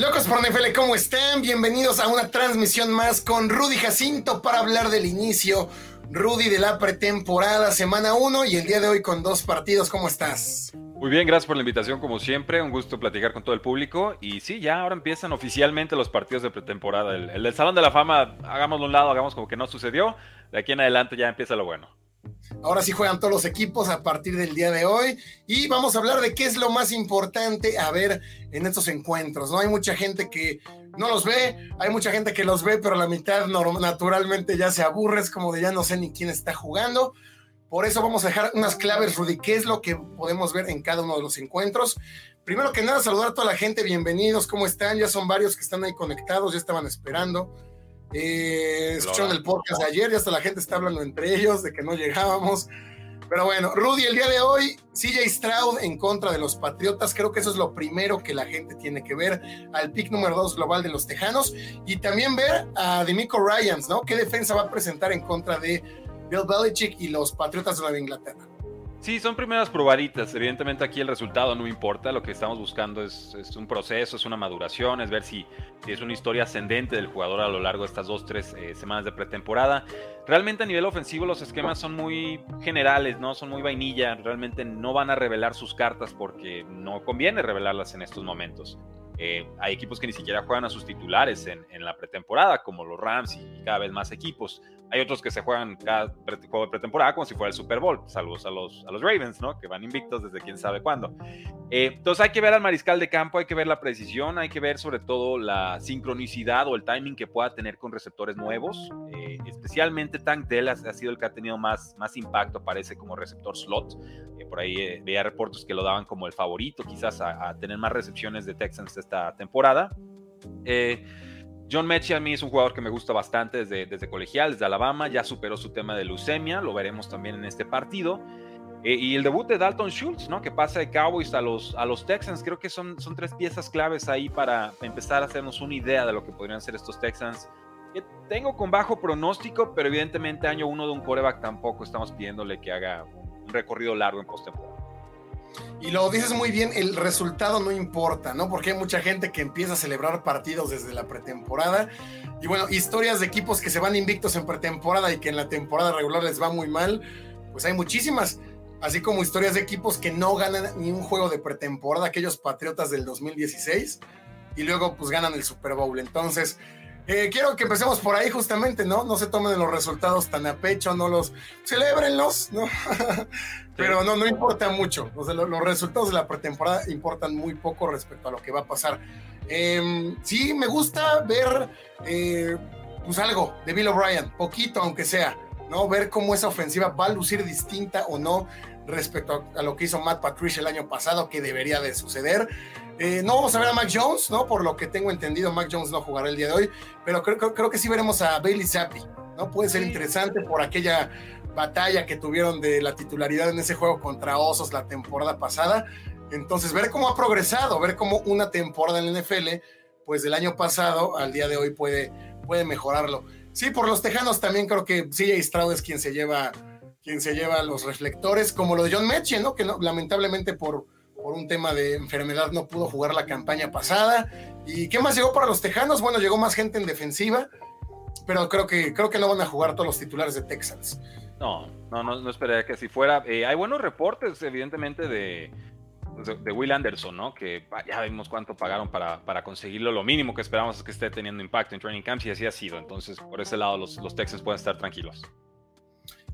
Locos por NFL, ¿cómo están? Bienvenidos a una transmisión más con Rudy Jacinto para hablar del inicio, Rudy, de la pretemporada, semana 1 y el día de hoy con dos partidos. ¿Cómo estás? Muy bien, gracias por la invitación como siempre, un gusto platicar con todo el público y sí, ya ahora empiezan oficialmente los partidos de pretemporada. El, Salón de la Fama, hagámoslo a un lado, hagamos como que no sucedió, de aquí en adelante ya empieza lo bueno. Ahora sí juegan todos los equipos a partir del día de hoy y vamos a hablar de qué es lo más importante a ver en estos encuentros. No hay mucha gente que no los ve, hay mucha gente que los ve, pero la mitad naturalmente ya se aburre, es como de ya no sé ni quién está jugando. Por eso vamos a dejar unas claves, Rudy, qué es lo que podemos ver en cada uno de los encuentros. Primero que nada, saludar a toda la gente, bienvenidos, ¿cómo están? Ya son varios que están ahí conectados, ya estaban esperando. Eh, escucharon el podcast de ayer y hasta la gente está hablando entre ellos de que no llegábamos. Pero bueno, Rudy, el día de hoy, CJ Stroud en contra de los Patriotas, creo que eso es lo primero que la gente tiene que ver, al pick número 2 global de los Tejanos, y también ver a Demico Ryans, ¿no? ¿Qué defensa va a presentar en contra de Bill Belichick y los Patriotas de Nueva Inglaterra? Sí, son primeras probaditas. Evidentemente aquí el resultado no importa. Lo que estamos buscando es, un proceso, es una maduración, es ver si, si, es una historia ascendente del jugador a lo largo de estas dos, tres eh, semanas de pretemporada. Realmente a nivel ofensivo los esquemas son muy generales, ¿no? Son muy vainilla. Realmente no van a revelar sus cartas porque no conviene revelarlas en estos momentos. Eh, hay equipos que ni siquiera juegan a sus titulares en, en, la pretemporada, como los Rams y cada vez más equipos. Hay otros que se juegan cada juego de pretemporada como si fuera el Super Bowl. Saludos a los, a los Ravens, ¿no? Que van invictos desde quién sabe cuándo. Eh, entonces hay que ver al mariscal de campo, hay que ver la precisión, hay que ver sobre todo la sincronicidad o el timing que pueda tener con receptores nuevos. Eh, especialmente Tank Dell ha, ha, sido el que ha tenido más, más impacto, parece como receptor slot. Eh, por ahí veía reportes que lo daban como el favorito, quizás a, a tener más recepciones de Texans esta temporada. Eh, John Mechie a mí es un jugador que me gusta bastante desde, desde, colegial, desde Alabama, ya superó su tema de leucemia, lo veremos también en este partido. Eh, y el debut de Dalton Schultz, ¿no? que pasa de Cowboys a los, a los Texans, creo que son, son tres piezas claves ahí para empezar a hacernos una idea de lo que podrían ser estos Texans. Que tengo con bajo pronóstico, pero evidentemente año uno de un coreback tampoco estamos pidiéndole que haga un recorrido largo en postemporada. Y lo dices muy bien, el resultado no importa, ¿no? Porque hay mucha gente que empieza a celebrar partidos desde la pretemporada. Y bueno, historias de equipos que se van invictos en pretemporada y que en la temporada regular les va muy mal, pues hay muchísimas. Así como historias de equipos que no ganan ni un juego de pretemporada, aquellos Patriotas del 2016, y luego pues ganan el Super Bowl. Entonces, eh, quiero que empecemos por ahí justamente, ¿no? No se tomen los resultados tan a pecho, no los celebrenlos, ¿no? Pero no, no importa mucho. O sea, los, resultados de la pretemporada importan muy poco respecto a lo que va a pasar. Eh, sí, me gusta ver eh, pues algo de Bill O'Brien, poquito aunque sea, ¿no? Ver cómo esa ofensiva va a lucir distinta o no respecto a, a lo que hizo Matt Patricia el año pasado, que debería de suceder. Eh, no vamos a ver a Mac Jones, ¿no? Por lo que tengo entendido, Mac Jones no jugará el día de hoy, pero creo, creo, creo que sí veremos a Bailey Zappi, ¿no? Puede ser interesante por aquella batalla que tuvieron de la titularidad en ese juego contra Osos la temporada pasada. Entonces, ver cómo ha progresado, ver cómo una temporada en la NFL, pues del año pasado al día de hoy puede, puede mejorarlo. Sí, por los Tejanos también creo que CJ Stroud es quien se lleva, quien se lleva los reflectores, como lo de John Mechie, ¿no? Que no, lamentablemente por por un tema de enfermedad no pudo jugar la campaña pasada. ¿Y qué más llegó para los Tejanos? Bueno, llegó más gente en defensiva, pero creo que, creo que no van a jugar todos los titulares de Texans. No, no, no, no esperaría que así fuera. Eh, hay buenos reportes, evidentemente, de, de, Will Anderson, ¿no? Que ya vimos cuánto pagaron para, para conseguirlo. Lo mínimo que esperamos es que esté teniendo impacto en training camps y así ha sido. Entonces, por ese lado, los, los Texans pueden estar tranquilos.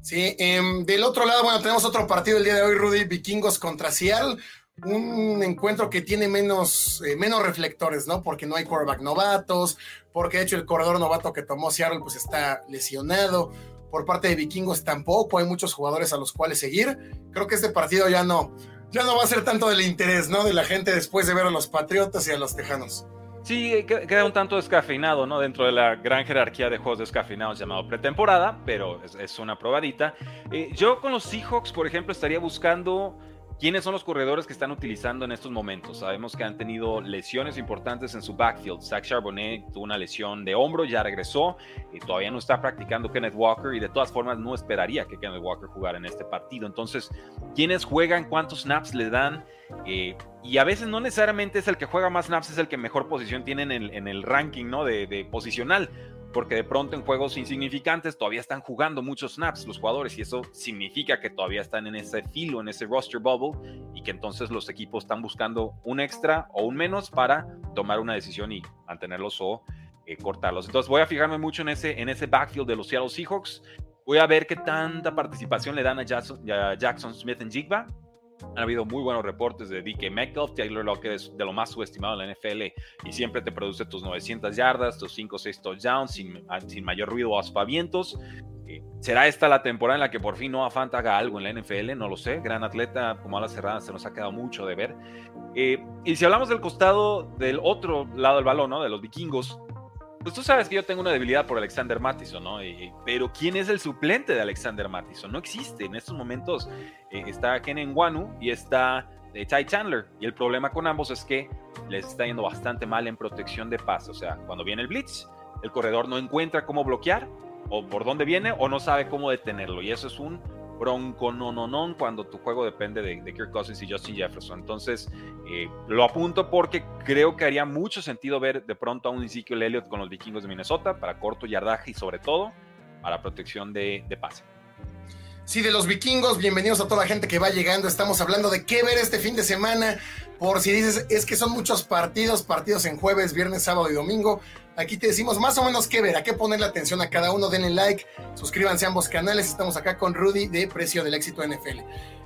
Sí, eh, del otro lado, bueno, tenemos otro partido el día de hoy, Rudy, Vikingos contra Seattle un encuentro que tiene menos, eh, menos reflectores, ¿no? Porque no hay quarterback novatos, porque de hecho el corredor novato que tomó Seattle pues está lesionado. Por parte de Vikingos tampoco hay muchos jugadores a los cuales seguir. Creo que este partido ya no, ya no va a ser tanto del interés, ¿no? De la gente después de ver a los Patriotas y a los Tejanos. Sí, queda un tanto descafeinado, ¿no? Dentro de la gran jerarquía de juegos descafeinados llamado pretemporada, pero es, una probadita. Eh, yo con los Seahawks, por ejemplo, estaría buscando ¿Quiénes son los corredores que están utilizando en estos momentos? Sabemos que han tenido lesiones importantes en su backfield. Zach Charbonnet tuvo una lesión de hombro, ya regresó, y todavía no está practicando Kenneth Walker y de todas formas no esperaría que Kenneth Walker jugara en este partido. Entonces, ¿quiénes juegan? ¿Cuántos snaps le dan? Eh, y a veces no necesariamente es el que juega más snaps, es el que mejor posición tiene en el, en el ranking ¿no? de, de posicional porque de pronto en juegos insignificantes todavía están jugando muchos snaps los jugadores y eso significa que todavía están en ese filo, en ese roster bubble y que entonces los equipos están buscando un extra o un menos para tomar una decisión y mantenerlos o eh, cortarlos. Entonces voy a fijarme mucho en ese, en ese backfield de los Seattle Seahawks. Voy a ver qué tanta participación le dan a Jackson, a Jackson Smith en Jigba han habido muy buenos reportes de DK Metcalf, Taylor Lockett es de lo más subestimado en la NFL y siempre te produce tus 900 yardas, tus 5 o 6 touchdowns sin, ah, sin mayor ruido o aspavientos. Eh, ¿Será esta la temporada en la que por fin Noah Fant haga algo en la NFL? No lo sé. Gran atleta, como a la cerrada, se nos ha quedado mucho de ver. Eh, y si hablamos del costado del otro lado del balón, ¿no? de los vikingos, pues tú sabes que yo tengo una debilidad por Alexander Mattison, ¿no? pero ¿quién es el suplente de Alexander Mattison? No existe. En estos momentos eh, está Ken Wanu y está eh, Ty Chandler. Y el problema con ambos es que les está yendo bastante mal en protección de pase. O sea, cuando viene el blitz, el corredor no encuentra cómo bloquear o por dónde viene o no sabe cómo detenerlo. Y eso es un bronco no no no cuando tu juego depende de, Kirk Cousins y Justin Jefferson. Entonces, eh, lo apunto porque creo que haría mucho sentido ver de pronto a un Ezekiel Elliott con los vikingos de Minnesota para corto yardaje y sobre todo para protección de, de pase. Sí, de los vikingos, bienvenidos a toda la gente que va llegando. Estamos hablando de qué ver este fin de semana. Por si dices, es que son muchos partidos, partidos en jueves, viernes, sábado y domingo. Aquí te decimos más o menos qué ver, a qué ponerle atención a cada uno. Denle like, suscríbanse a ambos canales. Estamos acá con Rudy de Precio del Éxito NFL.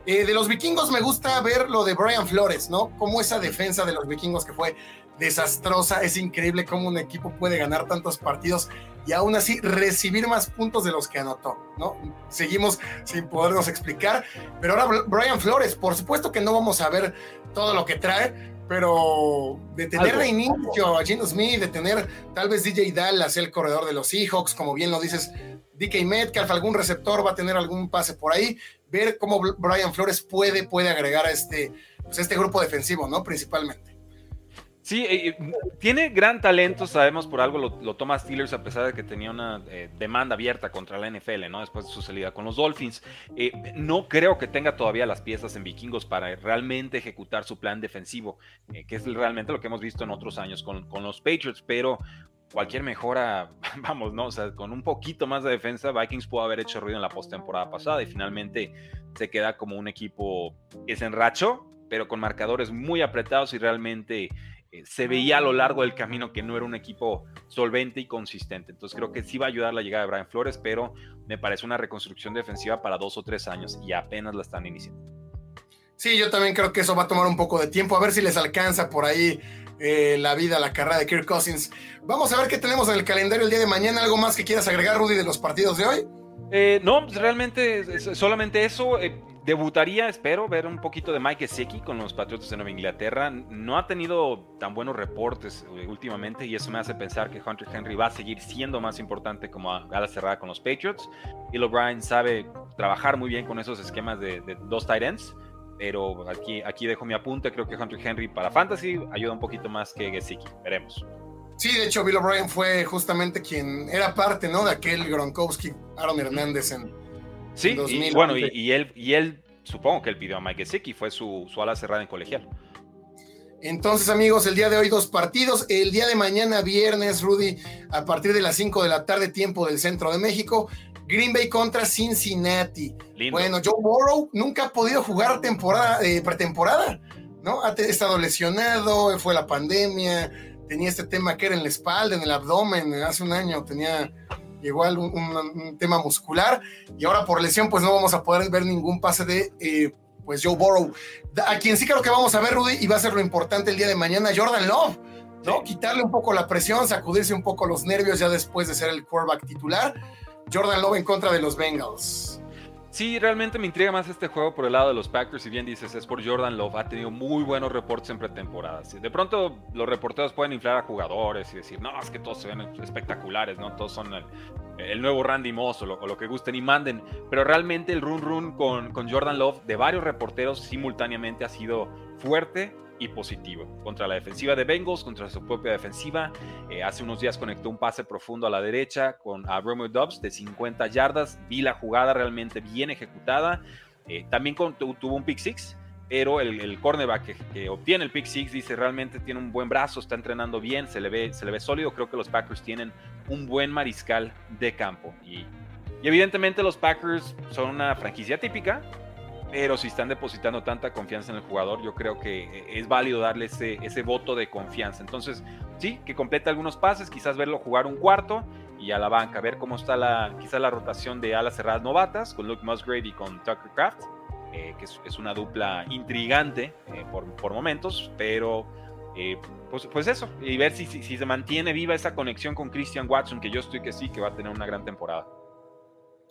Eh, de los vikingos me gusta ver lo de Brian Flores, ¿no? Como esa defensa de los vikingos que fue desastrosa. Es increíble cómo un equipo puede ganar tantos partidos y aún así recibir más puntos de los que anotó, ¿no? Seguimos sin podernos explicar. Pero ahora Brian Flores, por supuesto que no vamos a ver todo lo que trae, pero de tener de inicio a Gino Smith, de tener tal vez DJ Dallas, el corredor de los Seahawks, como bien lo dices, DK Metcalf, algún receptor va a tener algún pase por ahí, ver cómo Brian Flores puede, puede agregar a este, pues, este grupo defensivo, ¿no? Principalmente. Sí, eh, eh, tiene gran talento, sabemos por algo lo, toma Steelers a pesar de que tenía una eh, demanda abierta contra la NFL, ¿no? Después de su salida con los Dolphins. no creo que tenga todavía las piezas en vikingos para realmente ejecutar su plan defensivo, que es realmente lo que hemos visto en otros años con, con los Patriots, pero cualquier mejora, vamos, ¿no? O sea, con un poquito más de defensa, Vikings pudo haber hecho ruido en la postemporada pasada y finalmente se queda como un equipo que se enrachó, pero con marcadores muy apretados y realmente eh, se veía a lo largo del camino que no era un equipo solvente y consistente. Entonces creo que sí va a ayudar la llegada de Brian Flores, pero me parece una reconstrucción defensiva para dos o tres años y apenas la están iniciando. Sí, yo también creo que eso va a tomar un poco de tiempo, a ver si les alcanza por ahí eh, la vida, la carrera de Kirk Cousins. Vamos a ver qué tenemos en el calendario el día de mañana. ¿Algo más que quieras agregar, Rudy, de los partidos de hoy? Eh, no, pues, realmente solamente eso. Debutaría, espero, ver un poquito de Mike Gesicki con los Patriotas de Nueva Inglaterra. No ha tenido tan buenos reportes eh, últimamente y eso me hace pensar que Hunter Henry va a seguir siendo más importante como a la cerrada con los Patriots. Bill O'Brien sabe trabajar muy bien con esos esquemas de, dos tight ends, pero aquí, aquí dejo mi apunte. Creo que Hunter Henry para Fantasy ayuda un poquito más que Gesicki. Veremos. Sí, de hecho, Bill O'Brien fue justamente quien era parte ¿no? de aquel Gronkowski, Aaron Hernández en Sí, y, bueno, y, él, y él, supongo que él pidió a Mike Gesicki, fue su, su ala cerrada en colegial. Entonces, amigos, el día de hoy dos partidos. El día de mañana, viernes, Rudy, a partir de las 5 de la tarde, tiempo del centro de México, Green Bay contra Cincinnati. Bueno, Joe Burrow nunca ha podido jugar temporada, eh, pretemporada, ¿no? Ha estado lesionado, fue la pandemia, tenía este tema que era en la espalda, en el abdomen, hace un año tenía igual un, tema muscular y ahora por lesión pues no vamos a poder ver ningún pase de eh, pues Joe Burrow. A quien sí creo que vamos a ver, Rudy, y va a ser lo importante el día de mañana, Jordan Love, ¿no? Quitarle un poco la presión, sacudirse un poco los nervios ya después de ser el quarterback titular. Jordan Love en contra de los Bengals. Sí, realmente me intriga más este juego por el lado de los Packers. Si bien dices, es por Jordan Love, ha tenido muy buenos reportes en pretemporada. De pronto, los reporteros pueden inflar a jugadores y decir, no, es que todos se ven espectaculares, ¿no? Todos son el, nuevo Randy Moss o lo, que gusten y manden. Pero realmente el run run con, con Jordan Love de varios reporteros simultáneamente ha sido fuerte y positivo. Contra la defensiva de Bengals, contra su propia defensiva. Eh, hace unos días conectó un pase profundo a la derecha con a Romeo Dobbs de 50 yardas. Vi la jugada realmente bien ejecutada. Eh, también tuvo un pick six, pero el, cornerback que, obtiene el pick six dice realmente tiene un buen brazo, está entrenando bien, se le ve, se le ve sólido. Creo que los Packers tienen un buen mariscal de campo. Y, y evidentemente los Packers son una franquicia típica, pero si están depositando tanta confianza en el jugador, yo creo que eh, es válido darle ese, ese voto de confianza. Entonces, sí, que complete algunos pases, quizás verlo jugar un cuarto y a la banca, ver cómo está la, quizás la rotación de alas cerradas novatas con Luke Musgrave y con Tucker Craft, eh, que es, una dupla intrigante eh, por, por, momentos, pero pues, pues, eso, y ver si, si se mantiene viva esa conexión con Christian Watson, que yo estoy que sí, que va a tener una gran temporada.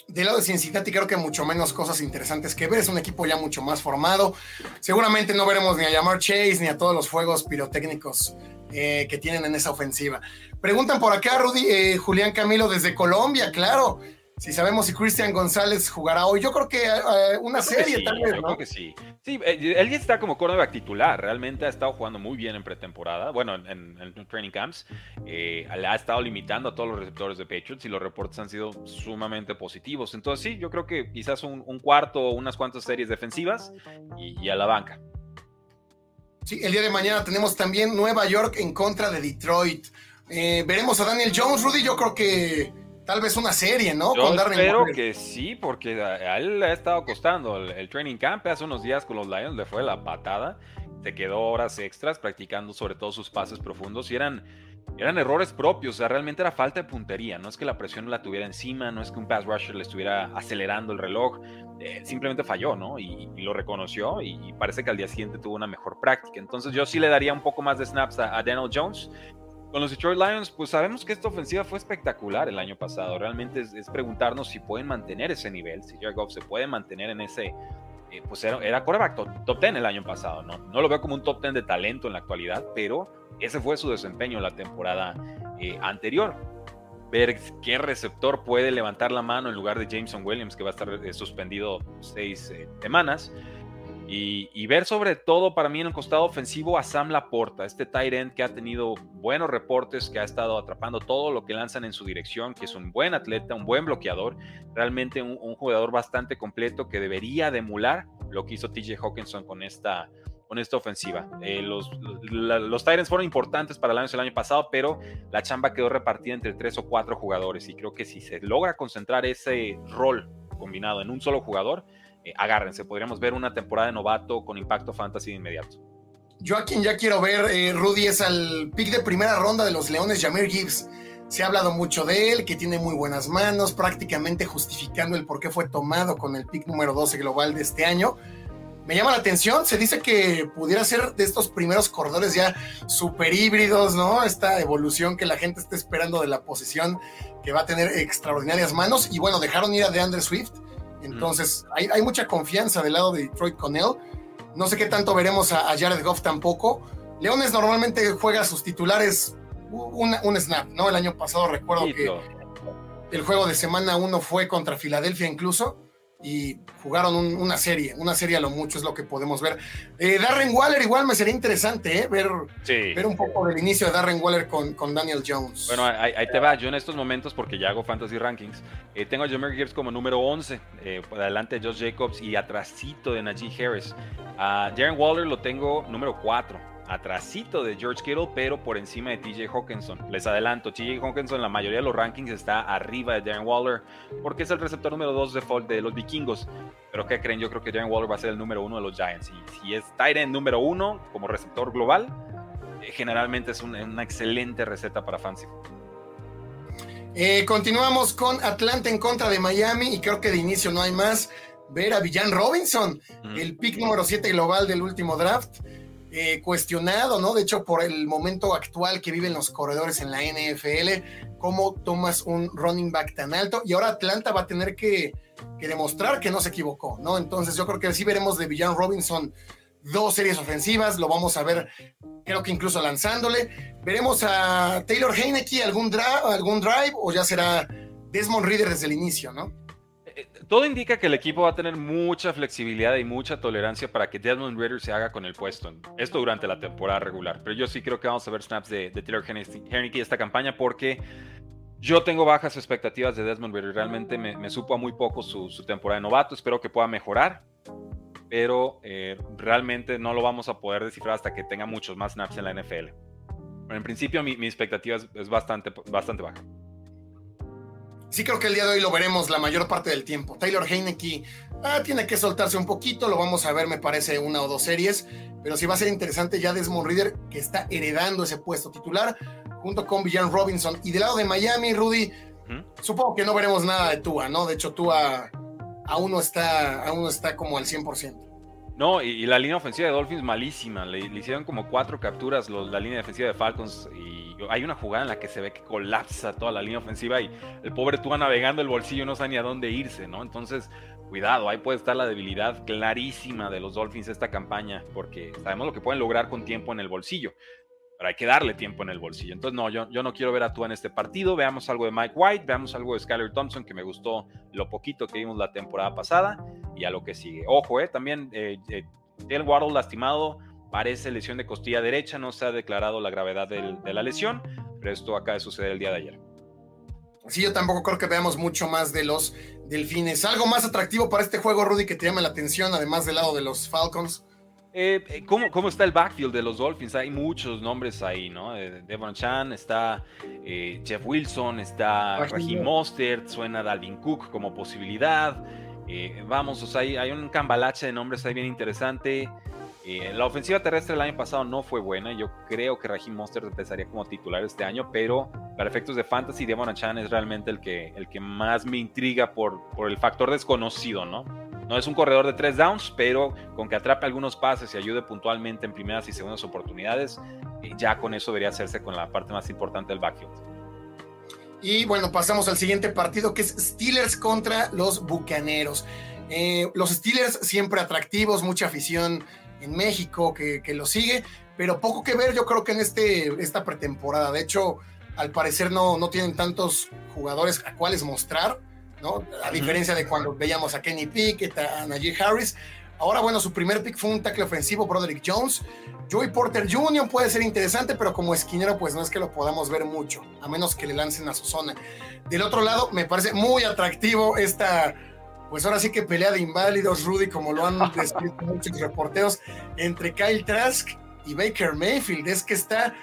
Del lado de Cincinnati creo que mucho menos cosas interesantes que ver, es un equipo ya mucho más formado. Seguramente no veremos ni a Yamar Chase ni a todos los fuegos pirotécnicos eh, que tienen en esa ofensiva. Preguntan por acá, Rudy, eh, Julián Camilo desde Colombia, claro si sabemos si Cristian González jugará hoy. Yo creo que eh, una serie tal vez, ¿no? creo que sí. Sí, eh, él ya está como cornerback titular. Realmente ha estado jugando muy bien en pretemporada. Bueno, en, training camps. Eh, le ha estado limitando a todos los receptores de Patriots y los reportes han sido sumamente positivos. Entonces, sí, yo creo que quizás un, cuarto o unas cuantas series defensivas y, y a la banca. Sí, el día de mañana tenemos también Nueva York en contra de Detroit. veremos a Daniel Jones, Rudy. Yo creo que Tal vez una serie, ¿no? Yo espero que sí, porque a él le ha estado costando. El, training camp hace unos días con los Lions le fue la patada. Se quedó horas extras practicando sobre todo sus pases profundos y eran, eran errores propios. O sea, realmente era falta de puntería. No es que la presión la tuviera encima, no es que un pass rusher le estuviera acelerando el reloj. Eh, simplemente falló, ¿no? Y, lo reconoció y, parece que al día siguiente tuvo una mejor práctica. Entonces yo sí le daría un poco más de snaps a, a Daniel Jones con los Detroit Lions, pues sabemos que esta ofensiva fue espectacular el año pasado. Realmente es, preguntarnos si pueden mantener ese nivel, si Jared se puede mantener en ese. Eh, pues era, era quarterback top, 10 el año pasado, ¿no? Lo veo como un top 10 de talento en la actualidad, pero ese fue su desempeño la temporada eh, anterior. Ver qué receptor puede levantar la mano en lugar de Jameson Williams, que va a estar eh, suspendido seis semanas. Y, ver sobre todo para mí en el costado ofensivo a Sam Laporta, este tight que ha tenido buenos reportes, que ha estado atrapando todo lo que lanzan en su dirección, que es un buen atleta, un buen bloqueador, realmente un, jugador bastante completo que debería de emular lo que hizo TJ Hawkinson con esta, con esta ofensiva. Eh, los, los Tyrants fueron importantes para el el año pasado, pero la chamba quedó repartida entre tres o cuatro jugadores y creo que si se logra concentrar ese rol combinado en un solo jugador, eh, agárrense, podríamos ver una temporada de novato con impacto fantasy de inmediato. Yo a quien ya quiero ver, eh, Rudy, es al pick de primera ronda de los Leones, Jameer Gibbs. Se ha hablado mucho de él, que tiene muy buenas manos, prácticamente justificando el por qué fue tomado con el pick número 12 global de este año. Me llama la atención, se dice que pudiera ser de estos primeros corredores ya super híbridos, ¿no? Esta evolución que la gente está esperando de la posición, que va a tener extraordinarias manos. Y bueno, dejaron ir a DeAndre Swift, entonces, hay, mucha confianza del lado de Detroit con él. No sé qué tanto veremos a, Jared Goff tampoco. Leones normalmente juega a sus titulares un snap, ¿no? El año pasado recuerdo que el juego de semana uno fue contra Filadelfia incluso y jugaron una serie, una serie a lo mucho es lo que podemos ver. Eh, Darren Waller igual me sería interesante ¿eh? ver, ver un poco del inicio de Darren Waller con, con Daniel Jones. Bueno, ahí, te va, yo en estos momentos, porque ya hago Fantasy Rankings, eh, tengo a Jameer Gibbs como número 11, por adelante de Josh Jacobs y atrasito de Najee Harris. A Darren Waller lo tengo número 4 atrasito de George Kittle, pero por encima de TJ Hawkinson. Les adelanto, TJ Hawkinson en la mayoría de los rankings está arriba de Darren Waller, porque es el receptor número 2 de, de los vikingos. Pero ¿qué creen? Yo creo que Darren Waller va a ser el número 1 de los Giants. Y si es Tyrant número 1 como receptor global, eh, generalmente es una, excelente receta para Fancy. Eh, continuamos con Atlanta en contra de Miami y creo que de inicio no hay más. Ver a Villan Robinson, el pick número 7 global del último draft eh, cuestionado, ¿no? De hecho, por el momento actual que viven los corredores en la NFL, cómo tomas un running back tan alto y ahora Atlanta va a tener que, demostrar que no se equivocó, ¿no? Entonces yo creo que sí veremos de Villan Robinson dos series ofensivas, lo vamos a ver, creo que incluso lanzándole. Veremos a Taylor Heineke algún, algún drive o ya será Desmond Reader desde el inicio, ¿no? Todo indica que el equipo va a tener mucha flexibilidad y mucha tolerancia para que Desmond Reader se haga con el puesto. Esto durante la temporada regular. Pero yo sí creo que vamos a ver snaps de, Taylor Heineke esta campaña porque yo tengo bajas expectativas de Desmond Reader. Realmente me, supo a muy poco su, temporada de novato. Espero que pueda mejorar. Pero eh, realmente no lo vamos a poder descifrar hasta que tenga muchos más snaps en la NFL. Pero en principio mi, expectativa es, bastante, bastante baja sí creo que el día de hoy lo veremos la mayor parte del tiempo. Taylor Heineke ah, tiene que soltarse un poquito, lo vamos a ver, me parece, una o dos series, pero sí va a ser interesante ya Desmond Reader, que está heredando ese puesto titular, junto con Villan Robinson. Y del lado de Miami, Rudy, supongo que no veremos nada de Tua, ¿no? De hecho, Tua aún no está, aún no está como al 100%. No, y, la línea ofensiva de Dolphins malísima. Le, hicieron como cuatro capturas la línea defensiva de Falcons y hay una jugada en la que se ve que colapsa toda la línea ofensiva y el pobre Tua navegando el bolsillo no sabe ni a dónde irse, ¿no? Entonces, cuidado, ahí puede estar la debilidad clarísima de los Dolphins esta campaña porque sabemos lo que pueden lograr con tiempo en el bolsillo pero hay que darle tiempo en el bolsillo. Entonces, no, yo, yo no quiero ver a Tua en este partido. Veamos algo de Mike White, veamos algo de Skyler Thompson, que me gustó lo poquito que vimos la temporada pasada, y a lo que sigue. Ojo, eh, también eh, eh lastimado, parece lesión de costilla derecha, no se ha declarado la gravedad de la lesión, pero esto acaba de suceder el día de ayer. Sí, yo tampoco creo que veamos mucho más de los delfines. ¿Algo más atractivo para este juego, Rudy, que te llame la atención, además del lado de los Falcons? Eh, eh, ¿cómo, ¿cómo, está el backfield de los Dolphins? Hay muchos nombres ahí, ¿no? Eh, Devon Chan, está Jeff Wilson, está Raheem Mostert, suena Dalvin Cook como posibilidad. vamos, o sea, hay, un cambalache de nombres ahí bien interesante. La ofensiva terrestre el año pasado no fue buena. Yo creo que Raheem Mostert empezaría como titular este año, pero para efectos de fantasy, Devon Chan es realmente el que, el que más me intriga por, por el factor desconocido, ¿no? No es un corredor de tres downs, pero con que atrape algunos pases y ayude puntualmente en primeras y segundas oportunidades, eh, ya con eso debería hacerse con la parte más importante del backfield. Y bueno, pasamos al siguiente partido que es Steelers contra los Bucaneros. Eh, los Steelers siempre atractivos, mucha afición en México que, que lo sigue, pero poco que ver yo creo que en este, esta pretemporada. De hecho, al parecer no, no tienen tantos jugadores a cuales mostrar. A diferencia de cuando veíamos a Kenny Pickett, a Najee Harris. Ahora, bueno, su primer pick fue un tackle ofensivo, Broderick Jones. Joey Porter Jr. puede ser interesante, pero como esquinero, pues no es que lo podamos ver mucho, a menos que le lancen a su zona. Del otro lado, me parece muy atractivo esta, pues ahora sí que pelea de inválidos, Rudy, como lo han descrito muchos reporteros, entre Kyle Trask y Baker Mayfield. Es que está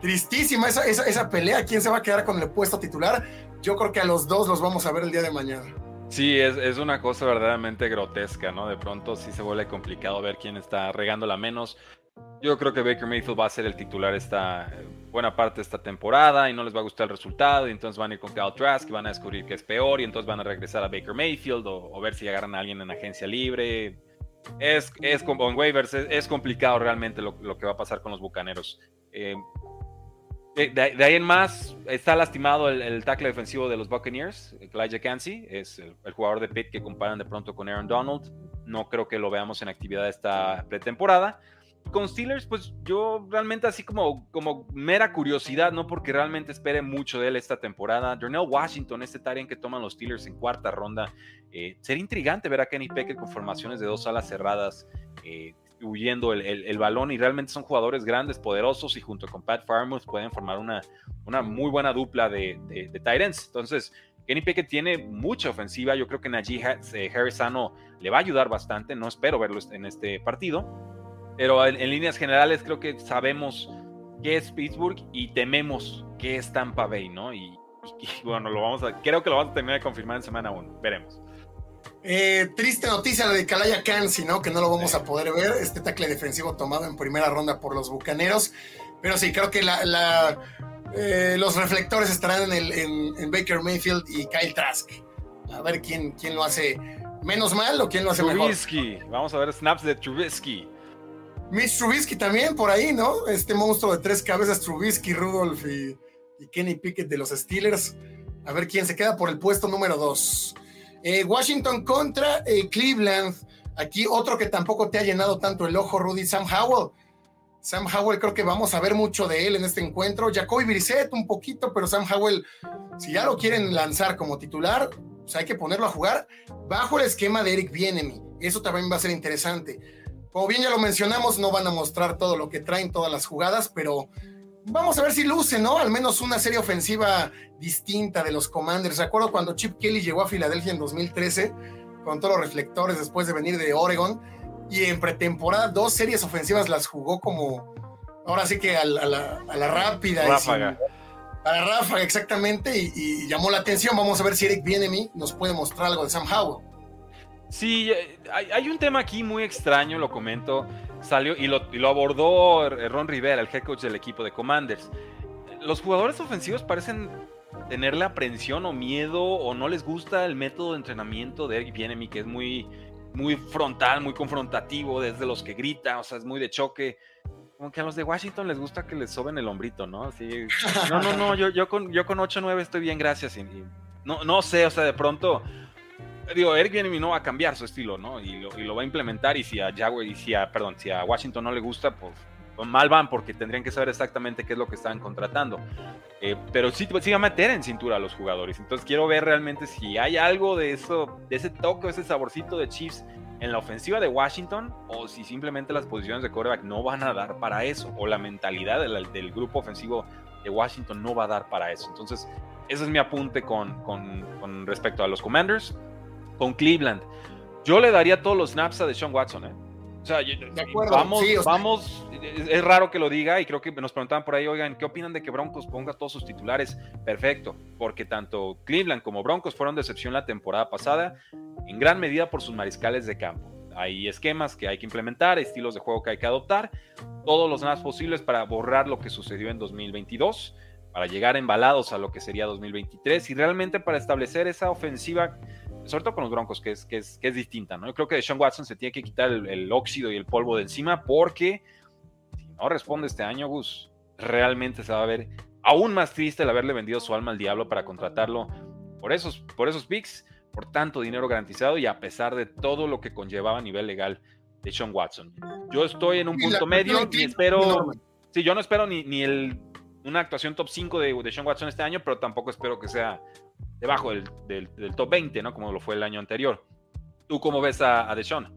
tristísima esa, esa, esa pelea. ¿Quién se va a quedar con el puesto titular? yo creo que a los dos los vamos a ver el día de mañana. Sí, es, una cosa verdaderamente grotesca, ¿no? De pronto sí se vuelve complicado ver quién está regándola menos. Yo creo que Baker Mayfield va a ser el titular esta buena parte de esta temporada y no les va a gustar el resultado y entonces van a ir con Kyle Trask y van a descubrir que es peor y entonces van a regresar a Baker Mayfield o, ver si agarran a alguien en agencia libre. Es, es con waivers, es, complicado realmente lo, que va a pasar con los bucaneros. Eh, de, ahí en más, está lastimado el, tackle defensivo de los Buccaneers, Elijah Cansey, es el, jugador de Pitt que comparan de pronto con Aaron Donald. No creo que lo veamos en actividad esta pretemporada. Con Steelers, pues yo realmente así como, como mera curiosidad, no porque realmente espere mucho de él esta temporada. Darnell Washington, este Tyrant que toman los Steelers en cuarta ronda. Eh, sería intrigante ver a Kenny Pickett con formaciones de dos alas cerradas. Eh, huyendo el, balón y realmente son jugadores grandes, poderosos y junto con Pat Farmouth pueden formar una, una muy buena dupla de, de, Entonces, Kenny Pickett tiene mucha ofensiva. Yo creo que Najee eh, Harrisano le va a ayudar bastante. No espero verlo en este partido. Pero en, líneas generales creo que sabemos qué es Pittsburgh y tememos qué es Tampa Bay, ¿no? Y, bueno, lo vamos a, creo que lo vamos a terminar de confirmar en semana 1. Veremos. Eh, triste noticia la de Kalaya Kansi, ¿no? Que no lo vamos a poder ver. Este tackle defensivo tomado en primera ronda por los bucaneros. Pero sí, creo que la, eh, los reflectores estarán en, Baker Mayfield y Kyle Trask. A ver quién, quién lo hace menos mal o quién lo hace Trubisky. Vamos a ver snaps de Trubisky. Mitch Trubisky también por ahí, ¿no? Este monstruo de tres cabezas, Trubisky, Rudolph y, Kenny Pickett de los Steelers. A ver quién se queda por el puesto número dos. Eh, Washington contra eh, Cleveland. Aquí otro que tampoco te ha llenado tanto el ojo, Rudy, Sam Howell. Sam Howell creo que vamos a ver mucho de él en este encuentro. Jacoby Brissett un poquito, pero Sam Howell, si ya lo quieren lanzar como titular, pues hay que ponerlo a jugar bajo el esquema de Eric Bienemy. Eso también va a ser interesante. Como bien ya lo mencionamos, no van a mostrar todo lo que traen, todas las jugadas, pero vamos a ver si luce, ¿no? Al menos una serie ofensiva distinta de los Commanders. Recuerdo cuando Chip Kelly llegó a Filadelfia en 2013, con todos los reflectores después de venir de Oregon, y en pretemporada dos series ofensivas las jugó como, ahora sí que a la, rápida. Ráfaga. a la ráfaga, exactamente, y, llamó la atención. Vamos a ver si Eric Bienemy nos puede mostrar algo de Sam Howell. Sí, eh, hay, un tema aquí muy extraño, lo comento. Salió y lo, abordó Ron Rivera, el head coach del equipo de Commanders. Los jugadores ofensivos parecen tener la aprensión o miedo o no les gusta el método de entrenamiento de Eric que es muy, muy frontal, muy confrontativo, desde los que grita, o sea, es muy de choque. Como que a los de Washington les gusta que les soben el hombrito, ¿no? Así, no, no, no, yo, yo, con, yo con 8-9 estoy bien, gracias. no, no sé, o sea, de pronto, digo, Eric Bienemy no va a cambiar su estilo, ¿no? Y lo, y lo va a implementar, y si a Jaguar, y si a, perdón, si a Washington no le gusta, pues, pues mal van, porque tendrían que saber exactamente qué es lo que están contratando. Eh, pero sí, sí va a meter en cintura a los jugadores. Entonces quiero ver realmente si hay algo de eso, de ese toque, ese saborcito de Chiefs en la ofensiva de Washington, o si simplemente las posiciones de quarterback no van a dar para eso, o la mentalidad del, grupo ofensivo de Washington no va a dar para eso. Entonces, ese es mi apunte con, con, respecto a los Commanders. Con Cleveland, yo le daría todos los snaps a Deshaun Watson, ¿eh? O sea, vamos, vamos, es raro que lo diga y creo que nos preguntaban por ahí, oigan, ¿qué opinan de que Broncos ponga todos sus titulares? Perfecto, porque tanto Cleveland como Broncos fueron decepción la temporada pasada, en gran medida por sus mariscales de campo. Hay esquemas que hay que implementar, estilos de juego que hay que adoptar, todos los más posibles para borrar lo que sucedió en 2022, para llegar embalados a lo que sería 2023 y realmente para establecer esa ofensiva sobre todo con los Broncos, que es, que es, que es distinta, ¿no? Yo creo que Sean Watson se tiene que quitar el, óxido y el polvo de encima porque si no responde este año, Gus, realmente se va a ver aún más triste el haberle vendido su alma al diablo para contratarlo por esos, por esos picks, por tanto dinero garantizado y a pesar de todo lo que conllevaba a nivel legal de Sean Watson. Yo estoy en un punto medio y espero... Sí, yo no espero ni, ni el, una actuación top 5 de, de Sean Watson este año, pero tampoco espero que sea debajo del, del, top 20, ¿no? Como lo fue el año anterior. ¿Tú cómo ves a, a Deshaun?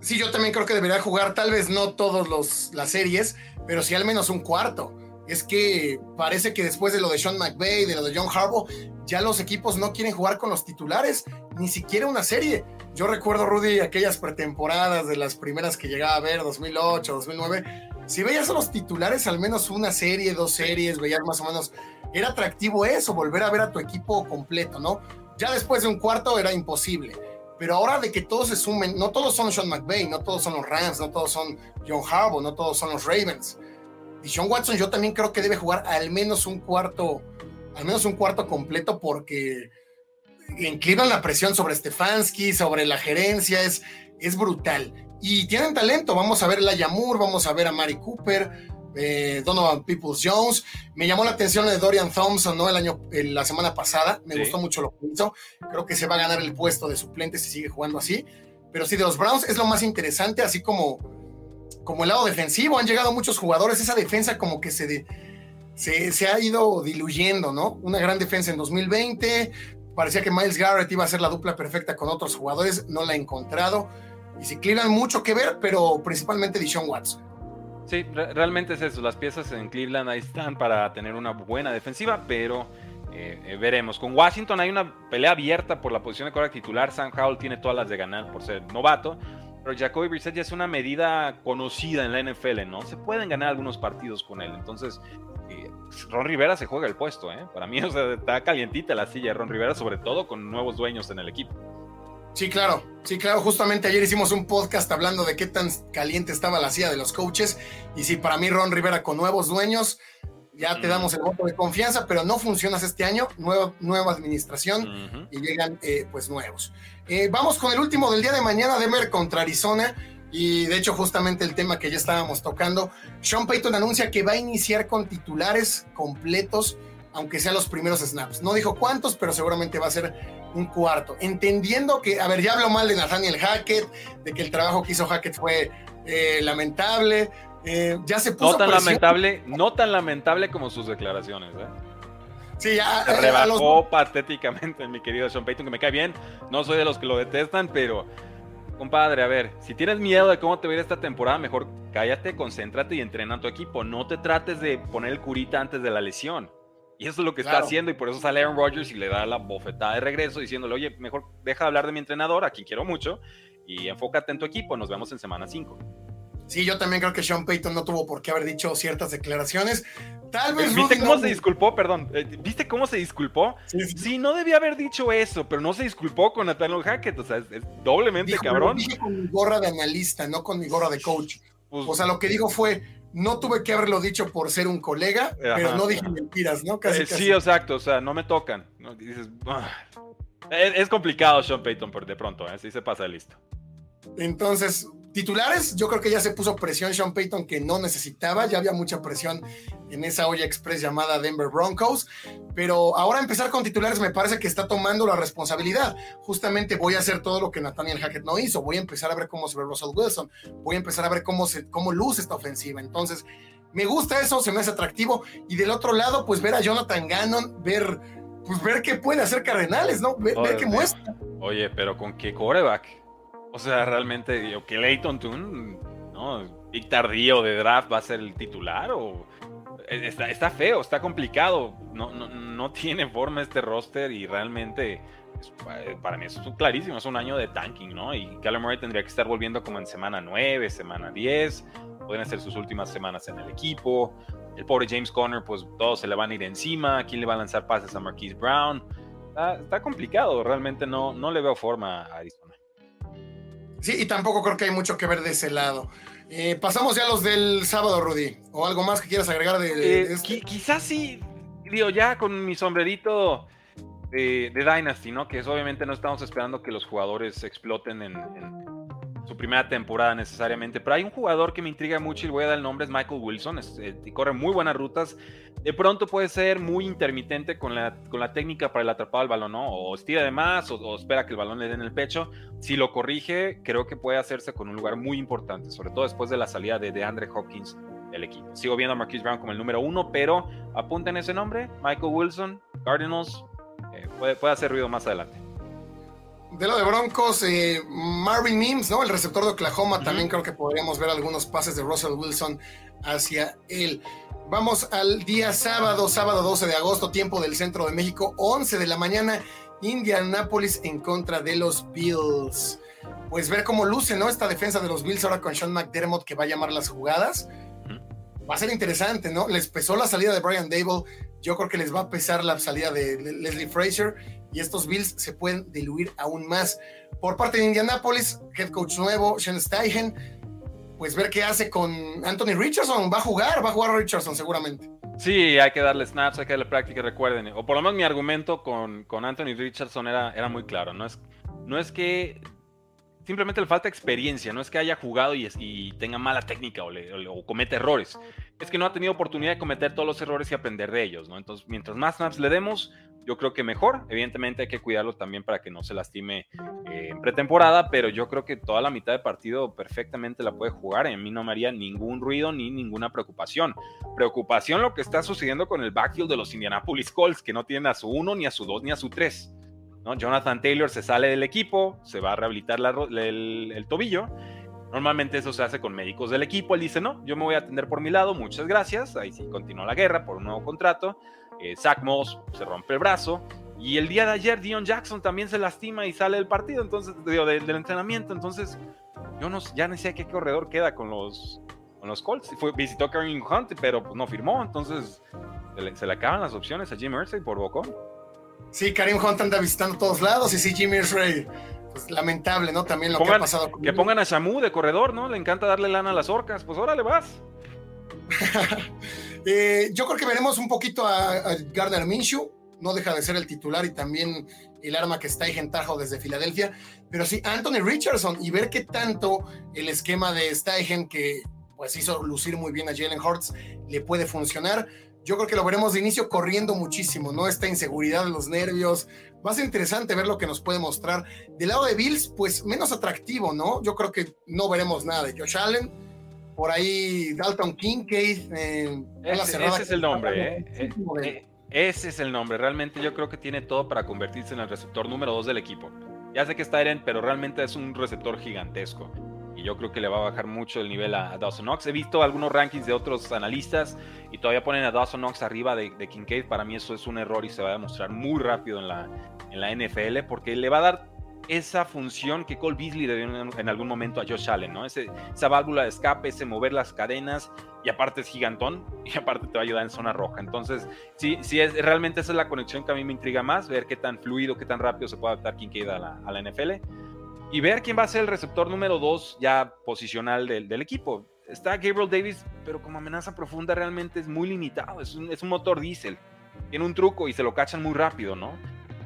Sí, yo también creo que debería jugar, tal vez no todas las series, pero sí al menos un cuarto. Es que parece que después de lo de Sean McVay, de lo de John Harbaugh, ya los equipos no quieren jugar con los titulares, ni siquiera una serie. Yo recuerdo, Rudy, aquellas pretemporadas de las primeras que llegaba a ver, 2008, 2009. Si veías a los titulares, al menos una serie, dos series, veías más o menos era atractivo eso, volver a ver a tu equipo completo, ¿no? Ya después de un cuarto era imposible. Pero ahora de que todos se sumen, no todos son Sean McVay, no todos son los Rams, no todos son John Harbaugh, no todos son los Ravens. Y Sean Watson yo también creo que debe jugar al menos un cuarto, al menos un cuarto completo porque Cleveland la presión sobre Stefanski, sobre la gerencia es, es brutal. Y tienen talento, vamos a ver a Yamur, vamos a ver a Mari Cooper, eh, Donovan Peoples Jones. Me llamó la atención de Dorian Thompson, ¿no? El año, la semana pasada. Me gustó mucho lo que hizo. Creo que se va a ganar el puesto de suplente si sigue jugando así. Pero sí, de los Browns es lo más interesante, así como, como el lado defensivo. Han llegado muchos jugadores. Esa defensa como que se, se, se ha ido diluyendo, ¿no? Una gran defensa en 2020. Parecía que Miles Garrett iba a ser la dupla perfecta con otros jugadores. No la ha encontrado. Y si Cleveland mucho que ver, pero principalmente Dishon Watson. Sí, realmente es eso. Las piezas en Cleveland ahí están para tener una buena defensiva, pero eh, eh, veremos. Con Washington hay una pelea abierta por la posición de quarterback titular. Sam Howell tiene todas las de ganar por ser novato. Pero Jacoby Brissett ya es una medida conocida en la NFL, ¿no? Se pueden ganar algunos partidos con él. Entonces, eh, Ron Rivera se juega el puesto, ¿eh? Para mí, está calientita la silla de Ron Rivera, sobre todo con nuevos dueños en el equipo. Sí, claro, sí, claro. Justamente ayer hicimos un podcast hablando de qué tan caliente estaba la silla de los coaches. Y sí, para mí Ron Rivera con nuevos dueños, ya te damos el voto de confianza, pero no funcionas este año, nueva, nueva administración y llegan eh, pues nuevos. Eh, vamos con el último del día de mañana, Denver contra Arizona. Y de hecho, justamente el tema que ya estábamos tocando, Sean Payton anuncia que va a iniciar con titulares completos, aunque sean los primeros snaps. No dijo cuántos, pero seguramente va a ser un cuarto. Entendiendo que, a ver, ya hablo mal de Nathaniel Hackett, de que el trabajo que hizo Hackett fue eh, lamentable. Eh, ya se puso. No tan lamentable, no tan lamentable como sus declaraciones, ¿eh? Sí, ya. Se rebajó patéticamente, mi querido Sean Payton, que me cae bien. No soy de los que lo detestan, pero compadre, a ver, si tienes miedo de cómo te va a ir esta temporada, mejor cállate, concéntrate y entrena a tu equipo. No te trates de poner el curita antes de la lesión. Y eso es lo que está haciendo y por eso sale Aaron Rodgers y le da la bofetada de regreso diciéndole, oye, mejor deja de hablar de mi entrenador, a quien quiero mucho, y enfócate en tu equipo. Nos vemos en semana 5. Sí, yo también creo que Sean Payton no tuvo por qué haber dicho ciertas declaraciones. Tal vez. ¿Viste cómo se disculpó? Perdón. Eh, ¿Viste cómo se disculpó? Sí, no debía haber dicho eso, pero no se disculpó con Nathaniel Hackett. O sea, es, doblemente cabrón. Lo dije con mi gorra de analista, no con mi gorra de coach. Pues o sea, lo que digo fue. No tuve que haberlo dicho por ser un colega, pero no dije mentiras, ¿no? Casi, eh, Sí, exacto. O sea, no me tocan. Dices, es, complicado, Sean Payton, de pronto. ¿eh? Sí se pasa de listo. Entonces, Titulares, yo creo que ya se puso presión Sean Payton que no necesitaba, ya había mucha presión en esa olla express llamada Denver Broncos, pero ahora empezar con titulares me parece que está tomando la responsabilidad. Justamente voy a hacer todo lo que Nathaniel Hackett no hizo, voy a empezar a ver cómo se ve Russell Wilson, voy a empezar a ver cómo, se, cómo luce esta ofensiva. Entonces, me gusta eso, se me hace atractivo. Y del otro lado, pues ver a Jonathan Gannon, ver, pues ver qué puede hacer Cardenales, ¿no? Ver, qué muestra. Oye, pero ¿con qué coreback? O sea, realmente, que Leighton Toon, ¿no? Big tardío de draft va a ser el titular o. Eh, está, feo, está complicado. No, no, no, tiene forma este roster y realmente. para mí eso es clarísimo, es un año de tanking, ¿no? Y Callum Murray tendría que estar volviendo como en semana 9, semana 10. Pueden ser sus últimas semanas en el equipo. El pobre James Conner, pues todos se le van a ir encima. ¿Quién le va a lanzar pases a Marquise Brown? Está, complicado, realmente no, no le veo forma a Arizona. Sí, y tampoco creo que hay mucho que ver de ese lado. Eh, pasamos ya a los del sábado, Rudy. ¿O algo más que quieras agregar de, eh, este? Quizás sí, digo, ya con mi sombrerito de, Dynasty, ¿no? Que es obviamente no estamos esperando que los jugadores exploten en primera temporada necesariamente, pero hay un jugador que me intriga mucho y voy a dar el nombre, es Michael Wilson, eh, y corre muy buenas rutas, de pronto puede ser muy intermitente con la, con la técnica para el atrapado del balón, ¿no? O estira de más o, espera que el balón le dé en el pecho, si lo corrige, creo que puede hacerse con un lugar muy importante, sobre todo después de la salida de, de Andre Hopkins del equipo. Sigo viendo a Marquise Brown como el número uno, pero apunten ese nombre, Michael Wilson, Cardinals, eh, puede, puede hacer ruido más adelante de lo de Broncos, eh, Marvin Mims, ¿no? El receptor de Oklahoma, también creo que podríamos ver algunos pases de Russell Wilson hacia él. Vamos al día sábado, sábado 12 de agosto, tiempo del centro de México, 11 de la mañana, Indianapolis en contra de los Bills. Pues ver cómo luce, ¿no? Esta defensa de los Bills ahora con Sean McDermott que va a llamar las jugadas. Va a ser interesante, ¿no? Les pesó la salida de Brian Dable, yo creo que les va a pesar la salida de Leslie Frazier y estos Bills se pueden diluir aún más. Por parte de Indianapolis, head coach nuevo, Sean Steichen, pues ver qué hace con Anthony Richardson. Va a jugar, va a jugar Richardson seguramente. Sí, hay que darle snaps, hay que darle práctica, recuerden. O por lo menos mi argumento con, con Anthony Richardson era, era muy claro. No es, no es que simplemente le falta experiencia, no es que haya jugado y, tenga mala técnica o, o, comete errores. Es que no ha tenido oportunidad de cometer todos los errores y aprender de ellos, ¿no? Entonces, mientras más snaps le demos, yo creo que mejor. Evidentemente hay que cuidarlo también para que no se lastime eh, en pretemporada, pero yo creo que toda la mitad de partido perfectamente la puede jugar. A mí no me haría ningún ruido ni ninguna preocupación. Preocupación lo que está sucediendo con el backfield de los Indianapolis Colts, que no tienen a su 1, ni a su 2, ni a su 3. Jonathan Taylor se sale del equipo, se va a rehabilitar el, tobillo. Normalmente eso se hace con médicos del equipo. Él dice, no, yo me voy a atender por mi lado, muchas gracias. Ahí sí continúa la guerra por un nuevo contrato eh, Zach Moss se rompe el brazo. Y el día de ayer Dion Jackson también se lastima y sale del partido, entonces, digo, del, entrenamiento. Entonces, yo no, ya no sé qué corredor queda con los, con los Colts. Fue, visitó Kareem Hunt, pero pues, no firmó. Entonces, se le, acaban las opciones a Jim Irsay por Bocón. Sí, Kareem Hunt anda visitando todos lados y sí, Jim Irsay. Pues lamentable, ¿no? También lo que ha pasado. que pongan a Shamu de corredor, ¿no? Le encanta darle lana a las orcas. Pues órale, vas. Eh, yo creo que veremos un poquito a, Gardner Minshew. no deja de ser el titular y también el arma que está Tajo desde Filadelfia. Pero sí, Anthony Richardson y ver qué tanto el esquema de Steichen que pues hizo lucir muy bien a Jalen Hurts le puede funcionar. Yo creo que lo veremos de inicio corriendo muchísimo, ¿no? Esta inseguridad, los nervios. Va a ser interesante ver lo que nos puede mostrar. Del lado de Bills, pues menos atractivo, ¿no? Yo creo que no veremos nada de Josh Allen. Por ahí Dalton Kincaid. Eh, ese, ese es el nombre, ¿eh? eh, eh ese es el nombre. Realmente yo creo que tiene todo para convertirse en el receptor número dos del equipo. Ya sé que está Eren, pero realmente es un receptor gigantesco. Y yo creo que le va a bajar mucho el nivel a, Dawson Knox. He visto algunos rankings de otros analistas y todavía ponen a Dawson Knox arriba de, de Kincaid. Para mí eso es un error y se va a demostrar muy rápido en la, en la NFL porque le va a dar esa función que Cole Beasley le dio en, algún momento a Josh Allen, ¿no? esa válvula de escape, ese mover las cadenas, y aparte es gigantón, y aparte te va a ayudar en zona roja. Entonces, sí, sí es, realmente esa es la conexión que a mí me intriga más, ver qué tan fluido, qué tan rápido se puede adaptar queda a la, a la NFL, y ver quién va a ser el receptor número dos ya posicional del, equipo. Está Gabriel Davis, pero como amenaza profunda realmente es muy limitado, es un, es un motor diésel. Tiene un truco y se lo cachan muy rápido, ¿no?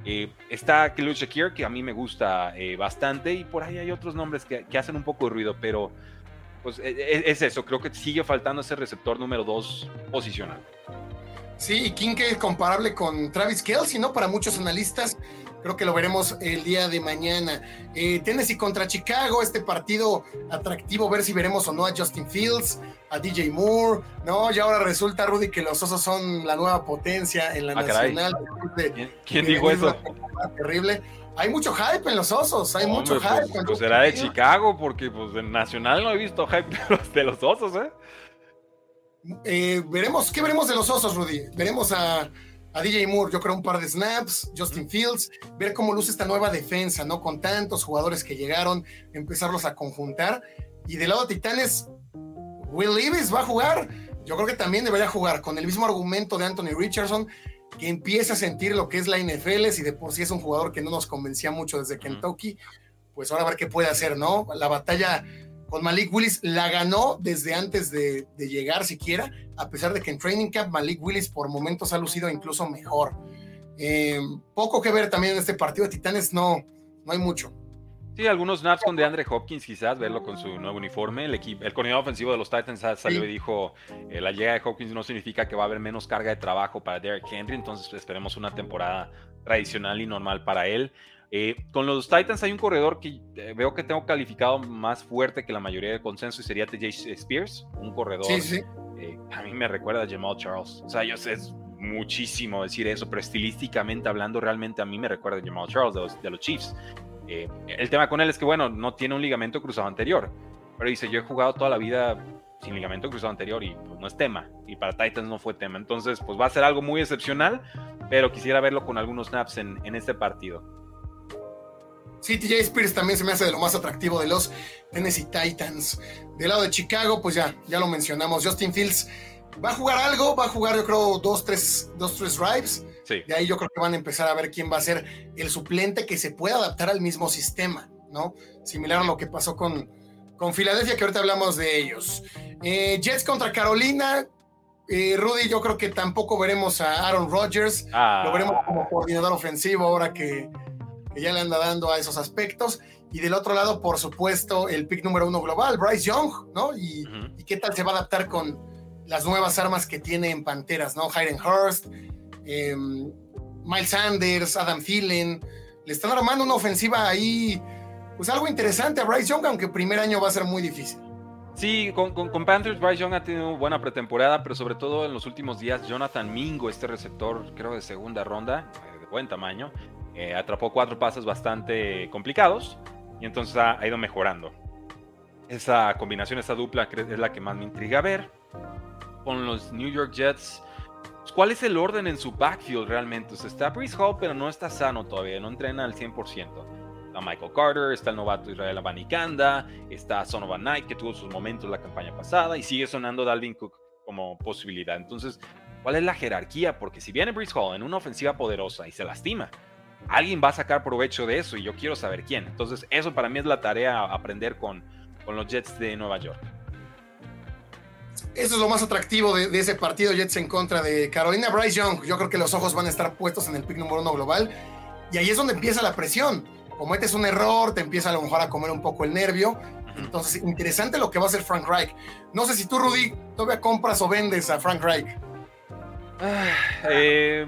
Eh, está Khalil Shakir, que a mí me gusta eh, bastante, y por ahí hay otros nombres que, hacen un poco de ruido, pero pues e, e, es, eso, creo que sigue faltando ese receptor número 2 posicional. Sí, y que es comparable con Travis Kelsey, ¿no? Para muchos analistas, Creo que lo veremos el día de mañana. Eh, Tennessee contra Chicago, este partido atractivo, ver si veremos o no a Justin Fields, a DJ Moore. No, y ahora resulta, Rudy, que los osos son la nueva potencia en la ah, nacional. ¿Quién, dijo eso? Terrible. Hay mucho hype en los osos, hay mucho pues, hype. Pues, será de Chicago, porque pues en Nacional no he visto hype de los, osos, ¿eh? ¿eh? veremos, ¿qué veremos de los osos, Rudy? Veremos a a DJ Moore, yo creo un par de snaps, Justin Fields, ver cómo luce esta nueva defensa, ¿no? Con tantos jugadores que llegaron, empezarlos a conjuntar. Y del lado de Titanes, Will Levis va a jugar. Yo creo que también debería jugar con el mismo argumento de Anthony Richardson, que empieza a sentir lo que es la NFL, si de por sí es un jugador que no nos convencía mucho desde Kentucky, pues ahora a ver qué puede hacer, ¿no? La batalla con Malik Willis la ganó desde antes de, llegar siquiera, a pesar de que en Training Camp Malik Willis por momentos ha lucido incluso mejor. Eh, poco que ver también en este partido de Titanes, no, no hay mucho. Sí, algunos snaps con DeAndre Hopkins, quizás, verlo con su nuevo uniforme. El, equipo, el coordinador ofensivo de los Titans salió y dijo, eh, la llegada de Hopkins no significa que va a haber menos carga de trabajo para Derek Henry, entonces esperemos una temporada tradicional y normal para él. Eh, con los Titans hay un corredor que eh, veo que tengo calificado más fuerte que la mayoría del consenso y sería TJ Spears, un corredor. Eh, a mí me recuerda a Jamal Charles. O sea, yo sé, es muchísimo decir eso, pero estilísticamente hablando, realmente a mí me recuerda a Jamal Charles de los, Chiefs. el tema con él es que, bueno, no tiene un ligamento cruzado anterior, pero dice, yo he jugado toda la vida sin ligamento cruzado anterior y pues no es tema. Y para Titans no fue tema. Entonces, pues va a ser algo muy excepcional, pero quisiera verlo con algunos snaps en este partido. Sí, TJ Spears también se me hace de lo más atractivo de los Tennessee Titans. Del lado de Chicago, pues ya, ya lo mencionamos. Justin Fields va a jugar algo, va a jugar yo creo dos, tres, dos, tres drives. Sí. De ahí yo creo que van a empezar a ver quién va a ser el suplente que se pueda adaptar al mismo sistema, ¿no? Similar a lo que pasó con, con Filadelfia, que ahorita hablamos de ellos. Eh, Jets contra Carolina. Eh, Rudy, yo creo que tampoco veremos a Aaron Rodgers. Ah. Lo veremos como coordinador ofensivo ahora que, que ya le anda dando a esos aspectos. Y del otro lado, por supuesto, el pick número uno global, Bryce Young, ¿no? Y, qué tal se va a adaptar con las nuevas armas que tiene en Panteras, ¿no? Hayden Hurst, em, Miles Sanders, Adam Thielen. Le están armando una ofensiva ahí, pues algo interesante a Bryce Young, aunque primer año va a ser muy difícil. Sí, con, con, Panthers, Bryce Young ha tenido buena pretemporada, pero sobre todo en los últimos días, Jonathan Mingo, este receptor, creo de segunda ronda, de buen tamaño, eh, atrapó cuatro pases bastante complicados y entonces ha, ido mejorando. Esa combinación, esa dupla es la que más me intriga ver. Con los New York Jets, pues, ¿cuál es el orden en su backfield realmente? está Breeze Hall, pero no está sano todavía, no entrena al 100%. Está Michael Carter, está el novato Israel Abanikanda, está Sonovan Knight, que tuvo sus momentos la campaña pasada, y sigue sonando Dalvin Cook como posibilidad. Entonces, ¿cuál es la jerarquía? Porque si viene Breeze Hall en una ofensiva poderosa y se lastima, alguien va a sacar provecho de eso y yo quiero saber quién. Entonces, eso para mí es la tarea a aprender con, con los Jets de Nueva York. Eso es lo más atractivo de, ese partido Jets en contra de Carolina Bryce Young. Yo creo que los ojos van a estar puestos en el pick número uno global. Y ahí es donde empieza la presión. Cometes un error, te empieza a lo mejor a comer un poco el nervio. Entonces, interesante lo que va a hacer Frank Reich. No sé si tú, Rudy, todavía compras o vendes a Frank Reich. Ah, eh,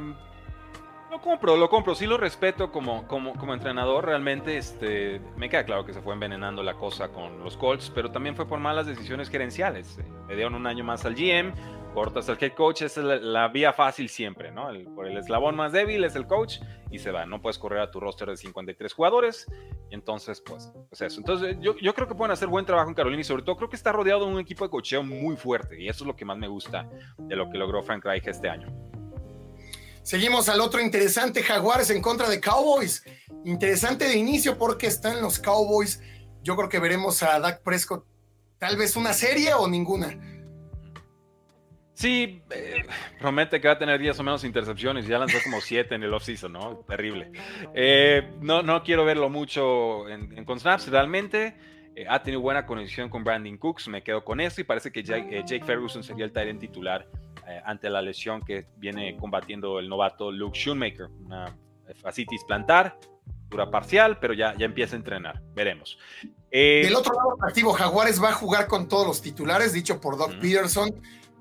lo compro, lo compro, sí lo respeto como, como, como entrenador. Realmente este, me queda claro que se fue envenenando la cosa con los Colts, pero también fue por malas decisiones gerenciales. Le dieron un año más al GM, cortas al head coach, es la, vía fácil siempre, ¿no? por el eslabón más débil es el coach y se va. No puedes correr a tu roster de 53 jugadores. Entonces, pues, pues eso. Entonces, yo, yo creo que pueden hacer buen trabajo en Carolina y sobre todo creo que está rodeado de un equipo de cocheo muy fuerte. Y eso es lo que más me gusta de lo que logró Frank Reich este año. Seguimos al otro interesante, Jaguares en contra de Cowboys. Interesante de inicio porque están los Cowboys. Yo creo que veremos a Dak Prescott tal vez una serie o ninguna. Sí, eh, promete que va a tener 10 o menos intercepciones. Ya lanzó como 7 en el offseason, ¿no? Terrible. Eh, no, no quiero verlo mucho en, con snaps. Realmente eh, ha tenido buena conexión con Brandon Cooks. Me quedo con eso y parece que Jake, Jake Ferguson sería el talent titular eh, ante la lesión que viene combatiendo el novato Luke Shoemaker. Una fascitis plantar, dura parcial, pero ya, ya empieza a entrenar. Veremos. Eh, Del otro lado, activo Jaguares va a jugar con todos los titulares, dicho por Doc Peterson,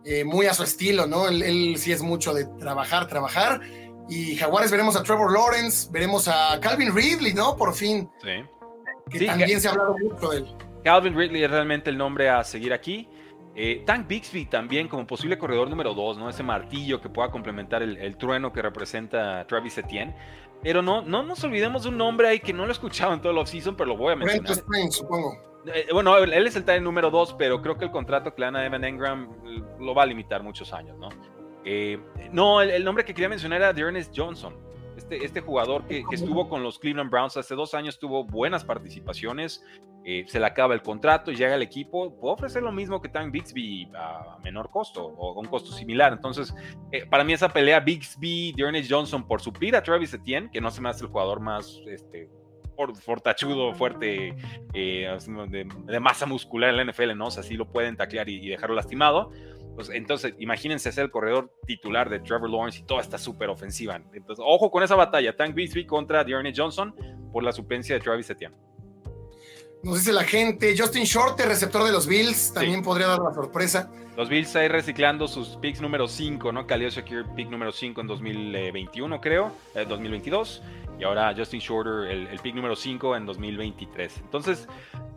eh, muy a su estilo, ¿no? Él, sí es mucho de trabajar, trabajar. Y Jaguares veremos a Trevor Lawrence, veremos a Calvin Ridley, ¿no? Por fin. Sí. Que también se ha hablado mucho de él. Calvin Ridley es realmente el nombre a seguir aquí. Eh, Tank Bixby también como posible corredor número 2, ¿no? Ese martillo que pueda complementar el, trueno que representa Travis Etienne. Pero no, no nos olvidemos de un nombre ahí que no lo he escuchado en todo el offseason, pero lo voy a mencionar. supongo. Eh, bueno, él es el talent número 2, pero creo que el contrato que le dan a Evan Engram lo va a limitar muchos años, ¿no? Eh, no, el, nombre que quería mencionar era Dearness Johnson. Este, este, jugador que, estuvo con los Cleveland Browns hace dos años tuvo buenas participaciones, eh, se le acaba el contrato y llega al equipo, puede ofrecer lo mismo que Tank Bixby a menor costo o a un costo similar. Entonces, eh, para mí esa pelea Bixby, Dearness Johnson por suplir a Travis Etienne, que no se me hace el jugador más este, fortachudo, fuerte, eh, de, masa muscular en la NFL, ¿no? O sea, sí lo pueden taclear y dejarlo lastimado pues entonces, imagínense ser el corredor titular de Trevor Lawrence y toda esta súper ofensiva. Entonces, ojo con esa batalla. Tank Bixby contra Dearness Johnson por la suplencia de Travis Etienne. Nos dice la gente, Justin Shorter, receptor de los Bills, también podría dar la sorpresa. Los Bills ahí reciclando sus picks número 5, ¿no? Khalil Shakir, pick número 5 en 2021, creo, 2022. Eh, y ahora Justin Shorter, el, el pick número 5 en 2023. Entonces,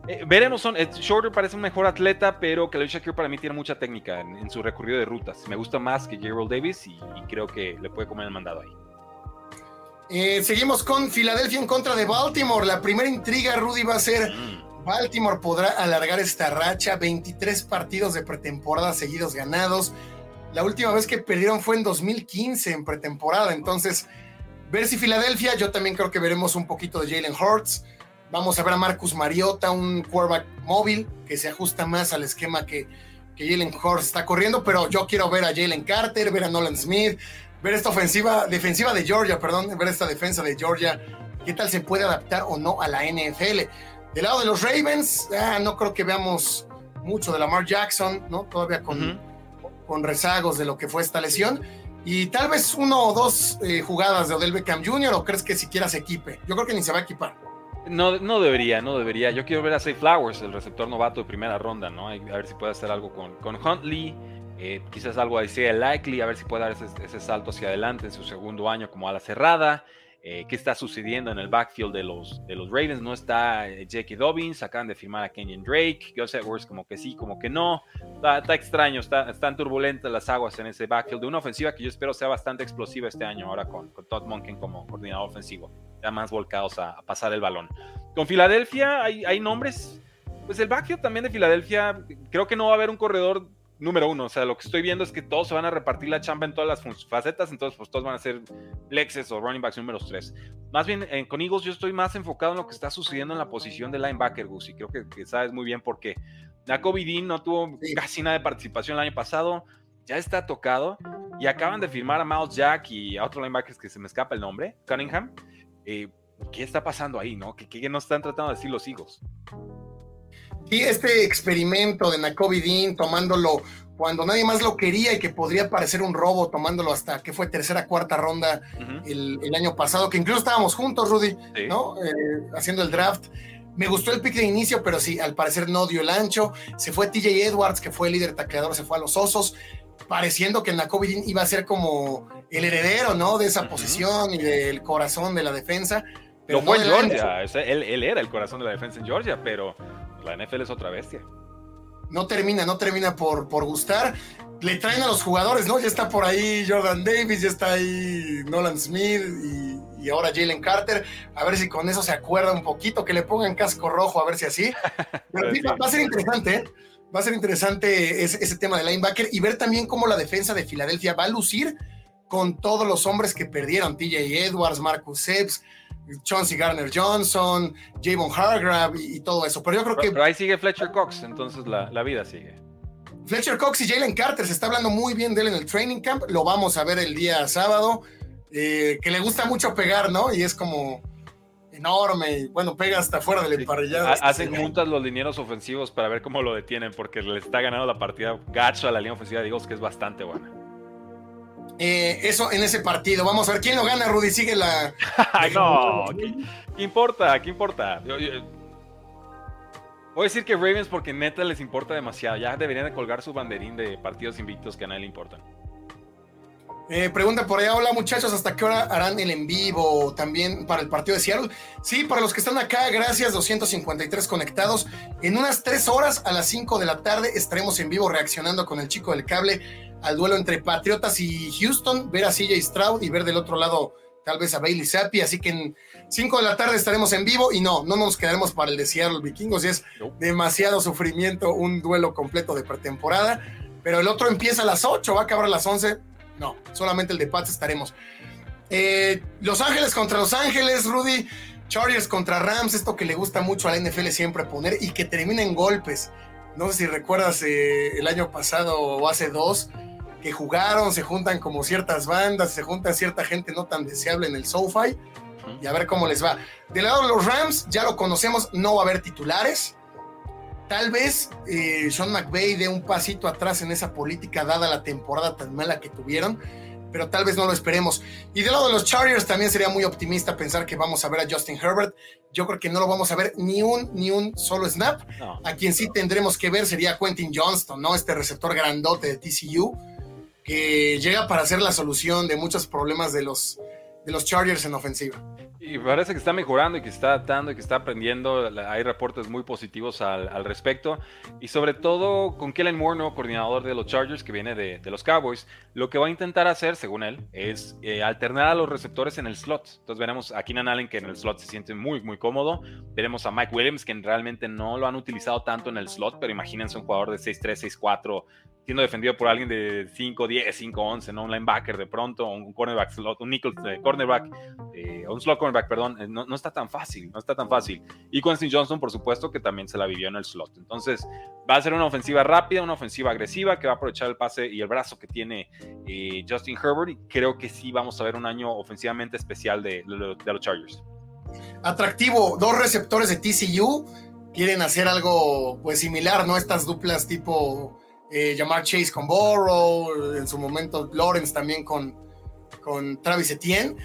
eh, veremos, son, Shorter parece un mejor atleta, pero Khalil Shakir para mí tiene mucha técnica en, su recorrido de rutas. Me gusta más que Gerald Davis y, creo que le puede comer el mandado ahí. Eh, seguimos con Filadelfia en contra de Baltimore. La primera intriga, Rudy, va a ser: mm. Baltimore podrá alargar esta racha. 23 partidos de pretemporada seguidos ganados. La última vez que perdieron fue en 2015 en pretemporada. Entonces, ver si Filadelfia, yo también creo que veremos un poquito de Jalen Hurts. Vamos a ver a Marcus Mariota, un quarterback móvil que se ajusta más al esquema que, que Jalen Hurts está corriendo, pero yo quiero ver a Jalen Carter, ver a Nolan Smith, ver esta ofensiva, defensiva de Georgia, perdón, ver esta defensa de Georgia, qué tal se puede adaptar o no a la NFL. Del lado de los Ravens, ah, no creo que veamos mucho de Lamar Jackson, ¿no? Todavía con, con rezagos de lo que fue esta lesión. Y tal vez uno o dos eh, jugadas de Odell Beckham Jr. o crees que siquiera se equipe. Yo creo que ni se va a equipar. No, no debería, no debería. Yo quiero ver a Say Flowers, el receptor novato de primera ronda, ¿no? A ver si puede hacer algo con, con Huntley. Eh, quizás algo así likely, a ver si puede dar ese, salto hacia adelante en su segundo año como a la cerrada. Eh, qué está sucediendo en el backfield de los, de los Ravens. No está eh, Jackie Dobbins, acaban de firmar a Kenyon Drake, Gus Edwards como que sí, como que no. Está, extraño, está, están turbulentas las aguas en ese backfield de una ofensiva que yo espero sea bastante explosiva este año ahora con, Todd Monken como coordinador ofensivo, ya más volcados a, pasar el balón. Con Filadelfia hay, hay nombres, pues el backfield también de Filadelfia, creo que no va a haber un corredor número uno. O sea, lo que estoy viendo es que todos se van a repartir la chamba en todas las facetas, entonces pues todos van a ser Lexes o running backs números tres. Más bien, con Eagles yo estoy más enfocado en lo que está sucediendo en la posición de linebacker, Gus, y creo que, sabes muy bien por qué. Jacoby Dean no tuvo casi nada de participación el año pasado, ya está tocado, y acaban de firmar a Miles Jack y a otro linebacker que se me escapa el nombre, Cunningham. Eh, ¿Qué está pasando ahí, no? ¿Qué, qué nos están tratando de decir los Eagles? Y este experimento de Nakobe Dean tomándolo cuando nadie más lo quería y que podría parecer un robo tomándolo hasta que fue tercera, cuarta ronda el, año pasado, que incluso estábamos juntos, Rudy, ¿no? Eh, haciendo el draft. Me gustó el pick de inicio, pero sí, al parecer no dio el ancho. Se fue TJ Edwards, que fue el líder tacleador, se fue a los osos, pareciendo que Nakovidin iba a ser como el heredero, ¿no? De esa posición y del corazón de la defensa. Pero Lo fue en Georgia, él, él, era el corazón de la defensa en Georgia, pero la NFL es otra bestia no termina, no termina por, por gustar. Le traen a los jugadores, ¿no? Ya está por ahí Jordan Davis, ya está ahí Nolan Smith y, ahora Jalen Carter. A ver si con eso se acuerda un poquito, que le pongan casco rojo, a ver si así. va, a ser interesante, ¿eh? Va a ser interesante ese, ese, tema de linebacker y ver también cómo la defensa de Filadelfia va a lucir con todos los hombres que perdieron, TJ Edwards, Marcus Epps, Chauncey Garner Johnson, Javon Hargrave y, todo eso. Pero yo creo que. Pero ahí sigue Fletcher Cox, entonces la, la, vida sigue. Fletcher Cox y Jalen Carter, se está hablando muy bien de él en el training camp. Lo vamos a ver el día sábado. Eh, que le gusta mucho pegar, ¿no? Y es como enorme. Y bueno, pega hasta fuera del emparrillado. Hacen juntas los linieros ofensivos para ver cómo lo detienen, porque le está ganando la partida gacho a la línea ofensiva de que es bastante buena. Eh, eso en ese partido. Vamos a ver quién lo gana, Rudy. Sigue la. no, ¿qué, importa? ¿Qué importa? voy a decir que Ravens porque neta les importa demasiado. Ya deberían de colgar su banderín de partidos invictos que a nadie le importan. Eh, pregunta por allá, hola muchachos, ¿hasta qué hora harán el en vivo también para el partido de Seattle? Sí, para los que están acá, gracias, 253 conectados. En unas tres horas a las 5 de la tarde estaremos en vivo reaccionando con el chico del cable al duelo entre Patriotas y Houston, ver a CJ Stroud y ver del otro lado tal vez a Bailey Zappi, así que en 5 de la tarde estaremos en vivo y no, no nos quedaremos para el de Seattle Vikingos, y es demasiado sufrimiento un duelo completo de pretemporada, pero el otro empieza a las 8, va a acabar a las 11 no, solamente el de Pats estaremos. Eh, Los Ángeles contra Los Ángeles, Rudy. Chargers contra Rams, esto que le gusta mucho a la NFL siempre poner y que termina en golpes. No sé si recuerdas eh, el año pasado o hace dos que jugaron, se juntan como ciertas bandas, se junta cierta gente no tan deseable en el SoFi y a ver cómo les va. Del lado de los Rams, ya lo conocemos, no va a haber titulares. Tal vez eh, Sean McVay dé un pasito atrás en esa política dada la temporada tan mala que tuvieron, pero tal vez no lo esperemos. Y del lado de los Chargers también sería muy optimista pensar que vamos a ver a Justin Herbert. Yo creo que no lo vamos a ver ni un, ni un solo snap. A quien sí tendremos que ver sería Quentin Johnston, ¿no? Este receptor grandote de TCU que llega para ser la solución de muchos problemas de los, de los Chargers en ofensiva. Y parece que está mejorando y que está adaptando y que está aprendiendo. Hay reportes muy positivos al, respecto. Y sobre todo con Kellen Moore, nuevo coordinador de los Chargers que viene de, los Cowboys, lo que va a intentar hacer, según él, es eh, alternar a los receptores en el slot. Entonces veremos a Keenan Allen que en el slot se siente muy, muy cómodo. Veremos a Mike Williams que realmente no lo han utilizado tanto en el slot, pero imagínense un jugador de 6'3, 6'4 siendo defendido por alguien de 5, 10, 5, 11, ¿no? Un linebacker de pronto, un cornerback slot, un nickel eh, cornerback, eh, un slot cornerback, perdón, eh, no, no, está tan fácil, no está tan fácil. Y Quincy Johnson, por supuesto, que también se la vivió en el slot. Entonces, va a ser una ofensiva rápida, una ofensiva agresiva, que va a aprovechar el pase y el brazo que tiene Justin Herbert. Y creo que sí vamos a ver un año ofensivamente especial de, de los Chargers. Atractivo, dos receptores de TCU quieren hacer algo pues similar, ¿no? Estas duplas tipo eh, llamar Chase con Borrow, en su momento Lawrence también con, con Travis Etienne.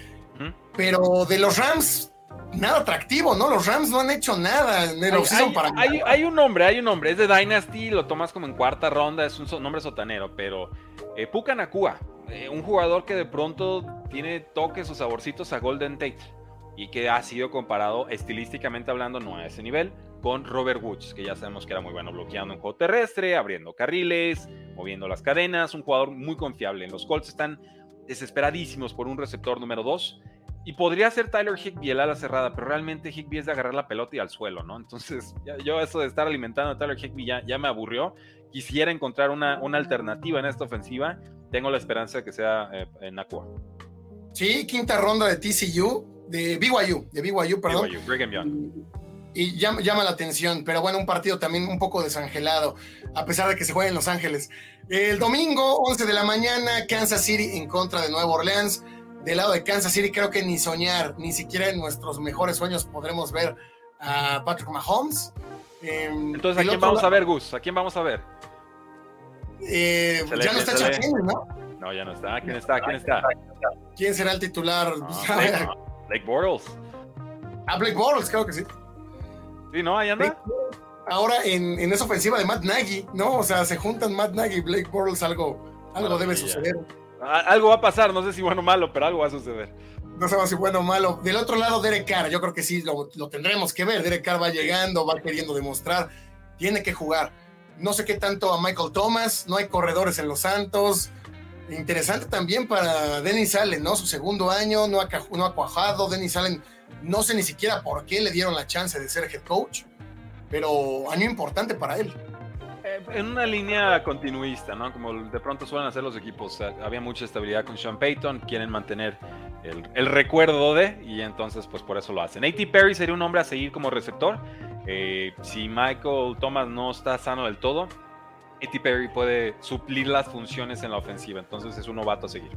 Pero de los Rams, nada atractivo, ¿no? Los Rams no han hecho nada en el hay, para hay, un nombre, hay un nombre, es de Dynasty, lo tomas como en cuarta ronda, es un nombre sotanero, pero eh, Puka Nakua, eh, un jugador que de pronto tiene toques o saborcitos a Golden Tate y que ha sido comparado estilísticamente hablando, no a ese nivel, con Robert Woods, que ya sabemos que era muy bueno bloqueando en juego terrestre, abriendo carriles, moviendo las cadenas, un jugador muy confiable. En los Colts están desesperadísimos por un receptor número 2 y podría ser Tyler Higby el ala cerrada, pero realmente Higby es de agarrar la pelota y al suelo, ¿no? Entonces, yo eso de estar alimentando a Tyler Higby ya, ya me aburrió. Quisiera encontrar una, una, alternativa en esta ofensiva. Tengo la esperanza de que sea eh, en Aqua. Sí, quinta ronda de TCU, de BYU, de BYU, perdón. BYU, Young y llama, la atención, pero bueno, un partido también un poco desangelado, a pesar de que se juega en Los Ángeles. El domingo, 11 de la mañana, Kansas City en contra de Nueva Orleans. Del lado de Kansas City, creo que ni soñar, ni siquiera en nuestros mejores sueños podremos ver a Patrick Mahomes. Em, Entonces, ¿a quién vamos a ver, Gus? ¿A quién vamos a ver? Eh, ya no está ¿no? No, ya no está. ¿Quién está? ¿Quién está? ¿Quién será el titular? Ah, Blake, Blake Bortles. Ah, Blake Bortles, creo que sí. Sí, ¿no? Ahí anda. Ahora en, en, esa ofensiva de Matt Nagy, ¿no? O sea, se juntan Matt Nagy y Blake Bortles, algo, algo debe suceder. Algo va a pasar, no sé si bueno o malo, pero algo va a suceder. No sé si bueno o malo. Del otro lado, Derek Carr, yo creo que sí, lo, lo tendremos que ver. Derek Carr va llegando, va queriendo demostrar, tiene que jugar. No sé qué tanto a Michael Thomas, no hay corredores en los Santos. Interesante también para Dennis Allen, ¿no? Su segundo año, no ha, no ha cuajado. Dennis Allen, no sé ni siquiera por qué le dieron la chance de ser head coach, pero año importante para él. Eh, en una línea continuista, ¿no? Como de pronto suelen hacer los equipos. había mucha estabilidad con Sean Payton, quieren mantener el, recuerdo de, y entonces pues por eso lo hacen. A.T. Perry sería un hombre a seguir como receptor. Eh, si Michael Thomas no está sano del todo, A.T. Perry puede suplir las funciones en la ofensiva, entonces es un novato a seguir.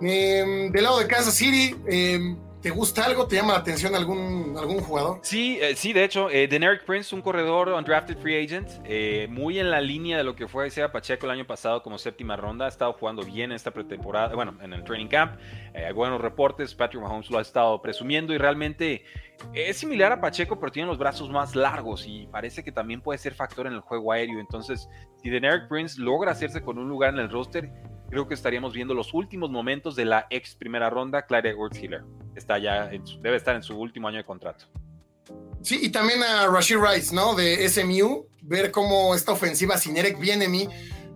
Em, del lado de Kansas City, eh, ¿Te gusta algo? ¿Te llama la atención algún, algún jugador? Sí, eh, sí, de hecho, eh, Deneric Prince, un corredor undrafted free agent, eh, muy en la línea de lo que fue Isaiah Pacheco el año pasado como séptima ronda, ha estado jugando bien esta pretemporada, bueno, en el training camp, hay buenos reportes, Patrick Mahomes lo ha estado presumiendo y realmente es similar a Pacheco, pero tiene los brazos más largos y parece que también puede ser factor en el juego aéreo, entonces si Deneric Prince logra hacerse con un lugar en el roster, creo que estaríamos viendo los últimos momentos de la ex primera ronda, Clyde Edwards Hiller. Está ya, debe estar en su último año de contrato. Sí, y también a Rashid Rice, ¿no? De SMU, ver cómo esta ofensiva sin Eric Bienemi,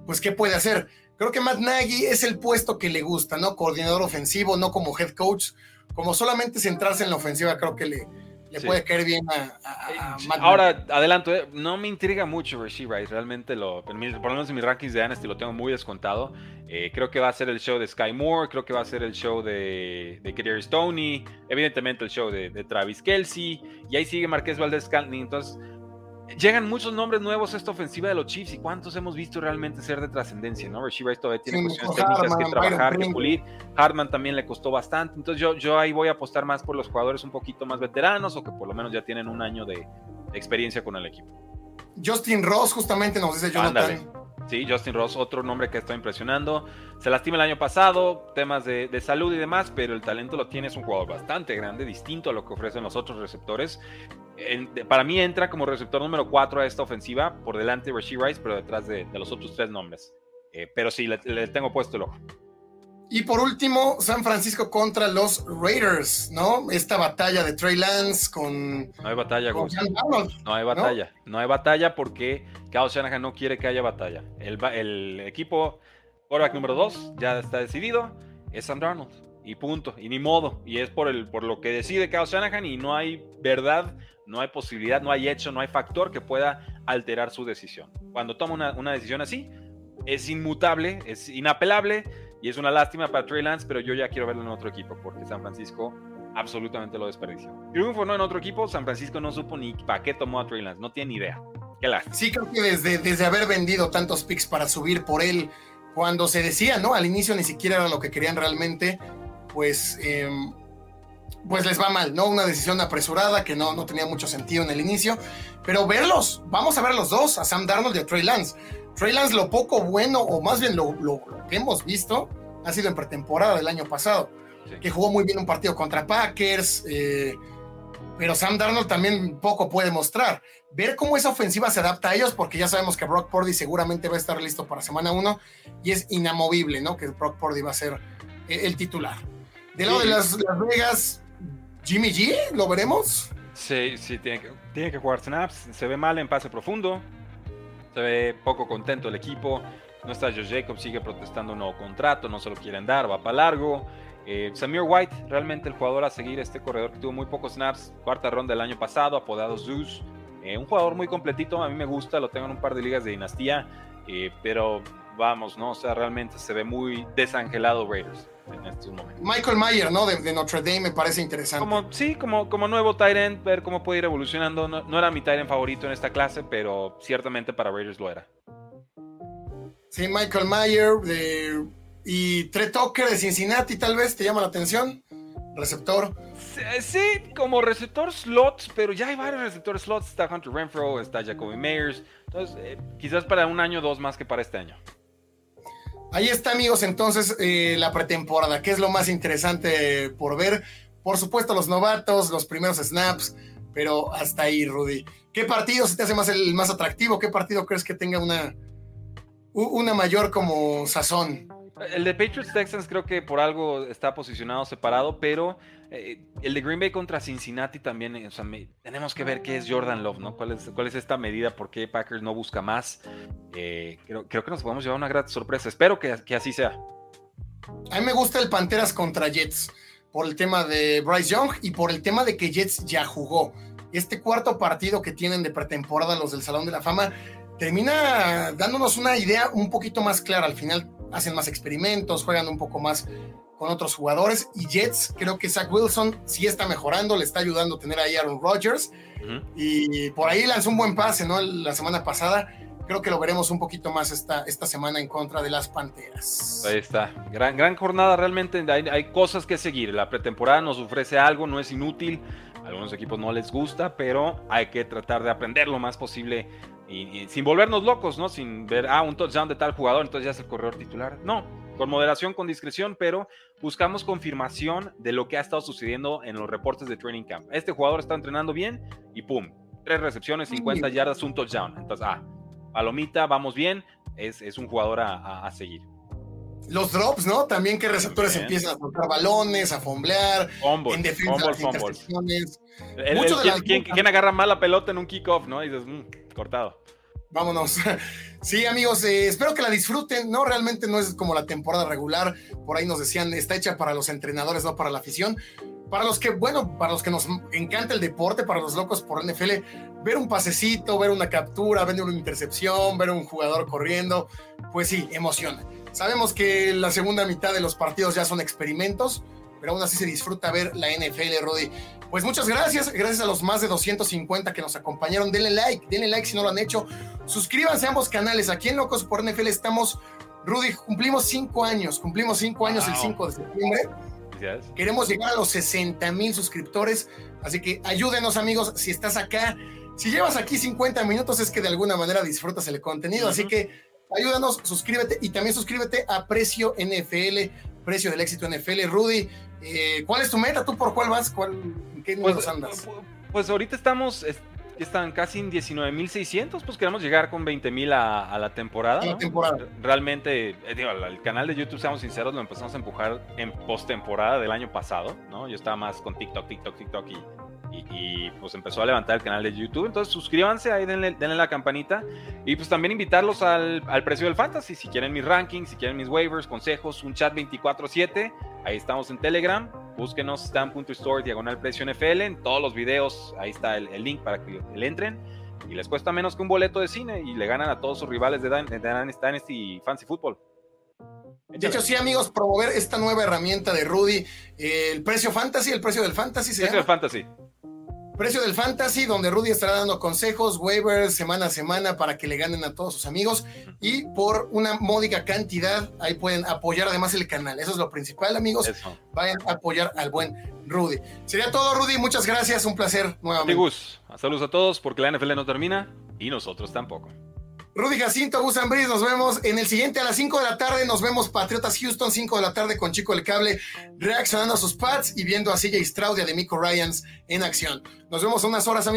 pues qué puede hacer. Creo que Matt Nagy es el puesto que le gusta, ¿no? Coordinador ofensivo, no como head coach, como solamente centrarse en la ofensiva, creo que le, le puede caer bien a, Ahora, adelanto, eh, no me intriga mucho Rasheed Rice, realmente lo, por lo menos en mis rankings de Anasty lo tengo muy descontado. Eh, creo que va a ser el show de Sky Moore, creo que va a ser el show de, de Stoney, evidentemente el show de, Travis Kelsey, y ahí sigue Marqués Valdez Scantling, entonces llegan muchos nombres nuevos a esta ofensiva de los Chiefs y cuántos hemos visto realmente ser de trascendencia, ¿no? Rasheed Rice todavía tiene cuestiones técnicas que trabajar, que pulir. Hartman también le costó bastante. Entonces yo, yo ahí voy a apostar más por los jugadores un poquito más veteranos o que por lo menos ya tienen un año de, experiencia con el equipo. Justin Ross justamente nos dice Jonathan. Sí, Justin Ross, otro nombre que está impresionando. Se lastima el año pasado, temas de, salud y demás, pero el talento lo tiene, es un jugador bastante grande, distinto a lo que ofrecen los otros receptores. para mí entra como receptor número 4 a esta ofensiva, por delante de Rice, pero detrás de, los otros tres nombres. Eh, pero sí, le, tengo puesto el ojo. Y por último, San Francisco contra los Raiders, ¿no? Esta batalla de Trey Lance con. No hay batalla, con No hay batalla. ¿no? hay batalla porque Kyle Shanahan no quiere que haya batalla. El, el equipo, quarterback número 2, ya está decidido. Es Sam Darnold. Y punto. Y ni modo. Y es por, el, por lo que decide Kyle Shanahan y no hay verdad, no hay posibilidad, no hay hecho, no hay factor que pueda alterar su decisión. Cuando toma una, una decisión así, es inmutable, es inapelable y es una lástima para Trey Lance, pero yo ya quiero verlo en otro equipo porque San Francisco absolutamente lo desperdició. Triunfo no en otro equipo, San Francisco no supo ni para qué tomó a Trey Lance, no tiene ni idea. Qué lástima. Sí, creo que desde, desde haber vendido tantos picks para subir por él, cuando se decía, ¿no? Al inicio ni siquiera era lo que querían realmente, pues, em, pues les va mal, ¿no? Una decisión apresurada que no, no tenía mucho sentido en el inicio, pero verlos, vamos a ver los dos, a Sam Darnold y a Trey Lance. Trey Lance, lo poco bueno, o más bien lo, que hemos visto, ha sido en pretemporada del año pasado, que jugó muy bien un partido contra Packers, eh, pero Sam Darnold también poco puede mostrar. Ver cómo esa ofensiva se adapta a ellos, porque ya sabemos que Brock Purdy seguramente va a estar listo para semana 1 y es inamovible, ¿no? Que Brock Purdy va a ser eh, el titular. Del lado de las, Vegas, Jimmy G, ¿lo veremos? Sí, sí, tiene que, tiene que jugar snaps. Se ve mal en pase profundo. Se ve poco contento el equipo. No está Josh Jacobs, sigue protestando un nuevo contrato, no se lo quieren dar, va para largo. Eh, Samir White, realmente el jugador a seguir, este corredor que tuvo muy pocos snaps, cuarta ronda del año pasado, apodado Zeus. Eh, un jugador muy completito, a mí me gusta, lo tengo en un par de ligas de dinastía, eh, pero vamos, ¿no? O sea, realmente se ve muy desangelado Raiders en estos momentos. Michael Mayer, ¿no? De, Notre Dame me parece interesante. Como, sí, como, como nuevo Tyrant, ver cómo puede ir evolucionando. No, era mi Tyrant favorito en esta clase, pero ciertamente para Raiders lo era. Sí, Michael Mayer de, y Trey Tucker de Cincinnati, tal vez te llama la atención. receptor. Sí, como receptor slots, pero ya hay varios receptores slots. Está Hunter Renfro, está Jacoby Meyers. Entonces, eh, quizás para un año o dos más que para este año. Ahí está, amigos, entonces eh, la pretemporada, que es lo más interesante por ver. Por supuesto, los novatos, los primeros snaps, pero hasta ahí, Rudy. ¿Qué partido se te hace más el más atractivo? ¿Qué partido crees que tenga una, una mayor como sazón? El de Patriots Texans creo que por algo está posicionado separado, pero eh, el de Green Bay contra Cincinnati también, sea, tenemos que ver qué es Jordan Love, ¿no? ¿Cuál es, esta medida? ¿Por qué Packers no busca más? Eh, creo, que nos podemos llevar una gran sorpresa. Espero que, así sea. A mí me gusta el Panteras contra Jets por el tema de Bryce Young y por el tema de que Jets ya jugó. Este cuarto partido que tienen de pretemporada los del Salón de la Fama termina dándonos una idea un poquito más clara. Al final hacen más experimentos, juegan un poco más con otros jugadores. Y Jets, creo que Zach Wilson sí está mejorando, le está ayudando a tener ahí a Aaron Rodgers. Y por ahí lanzó un buen pase, ¿no? La semana pasada. Creo que lo veremos un poquito más esta, esta semana en contra de las Panteras. Ahí está. Gran, gran jornada, realmente hay, hay cosas que seguir. La pretemporada nos ofrece algo, no es inútil. A algunos equipos no les gusta, pero hay que tratar de aprender lo más posible y, sin volvernos locos, ¿no? Sin ver, ah, un touchdown de tal jugador, entonces ya es el corredor titular. No, con moderación, con discreción, pero buscamos confirmación de lo que ha estado sucediendo en los reportes de Training Camp. Este jugador está entrenando bien y pum, tres recepciones, 50 yardas, un touchdown. Entonces, ah, palomita, vamos bien, es, es un jugador a, a, seguir. Los drops, ¿no? También que receptores empiezan a soltar balones, a fomblear, en defensa fumble, ¿quién, ¿quién, agarra mal la pelota en un kickoff, no? Y dices, mmm, cortado. Vámonos. Sí, amigos, eh, espero que la disfruten. No, realmente no es como la temporada regular. Por ahí nos decían, está hecha para los entrenadores, no para la afición. Para los que, bueno, para los que nos encanta el deporte, para los locos por NFL, ver un pasecito, ver una captura, ver una intercepción, ver un jugador corriendo, pues sí, emociona. Sabemos que la segunda mitad de los partidos ya son experimentos, pero aún así se disfruta ver la NFL, Rudy. Pues muchas gracias, gracias a los más de 250 que nos acompañaron. Denle like, denle like si no lo han hecho. Suscríbanse a ambos canales. Aquí en Locos por NFL estamos, Rudy, cumplimos cinco años, cumplimos cinco años el 5 de septiembre. Queremos llegar a los 60 mil suscriptores, así que ayúdenos amigos, si estás acá, si llevas aquí 50 minutos es que de alguna manera disfrutas el contenido, así que ayúdanos, suscríbete y también suscríbete a Precio NFL, Precio del Éxito NFL. Rudy, eh, ¿cuál es tu meta? ¿Tú por cuál vas? ¿Cuál, ¿En qué números pues, andas? Pues ahorita estamos, están casi en 19.600, pues queremos llegar con 20.000 a, a la temporada. Realmente, eh, digo, el canal de YouTube, seamos sinceros, lo empezamos a empujar en postemporada del año pasado, ¿no? Yo estaba más con TikTok, TikTok, TikTok y y, pues empezó a levantar el canal de YouTube. Entonces suscríbanse ahí, denle, la campanita. Y pues también invitarlos al, precio del fantasy. Si quieren mis rankings, si quieren mis waivers, consejos, un chat 24-7. Ahí estamos en Telegram. Búsquenos stan.store diagonal precio NFL. En todos los videos, ahí está el, link para que le entren. Y les cuesta menos que un boleto de cine y le ganan a todos sus rivales de, Dynasty y Fancy Football. De hecho, sí, amigos, promover esta nueva herramienta de Rudy, el precio fantasy, el precio del fantasy. ¿se precio del fantasy. Precio del Fantasy, donde Rudy estará dando consejos, waivers, semana a semana para que le ganen a todos sus amigos. Y por una módica cantidad, ahí pueden apoyar además el canal. Eso es lo principal, amigos. Vayan a apoyar al buen Rudy. Sería todo, Rudy. Muchas gracias. Un placer nuevamente. Saludos a todos, porque la NFL no termina y nosotros tampoco. Rudy Jacinto, Gus Ambris, nos vemos en el siguiente a las 5 de la tarde. Nos vemos Patriotas Houston, 5 de la tarde con Chico el Cable, reaccionando a sus pads y viendo a CJ Stroud y a Demico Ryans en acción. Nos vemos unas horas, amigos.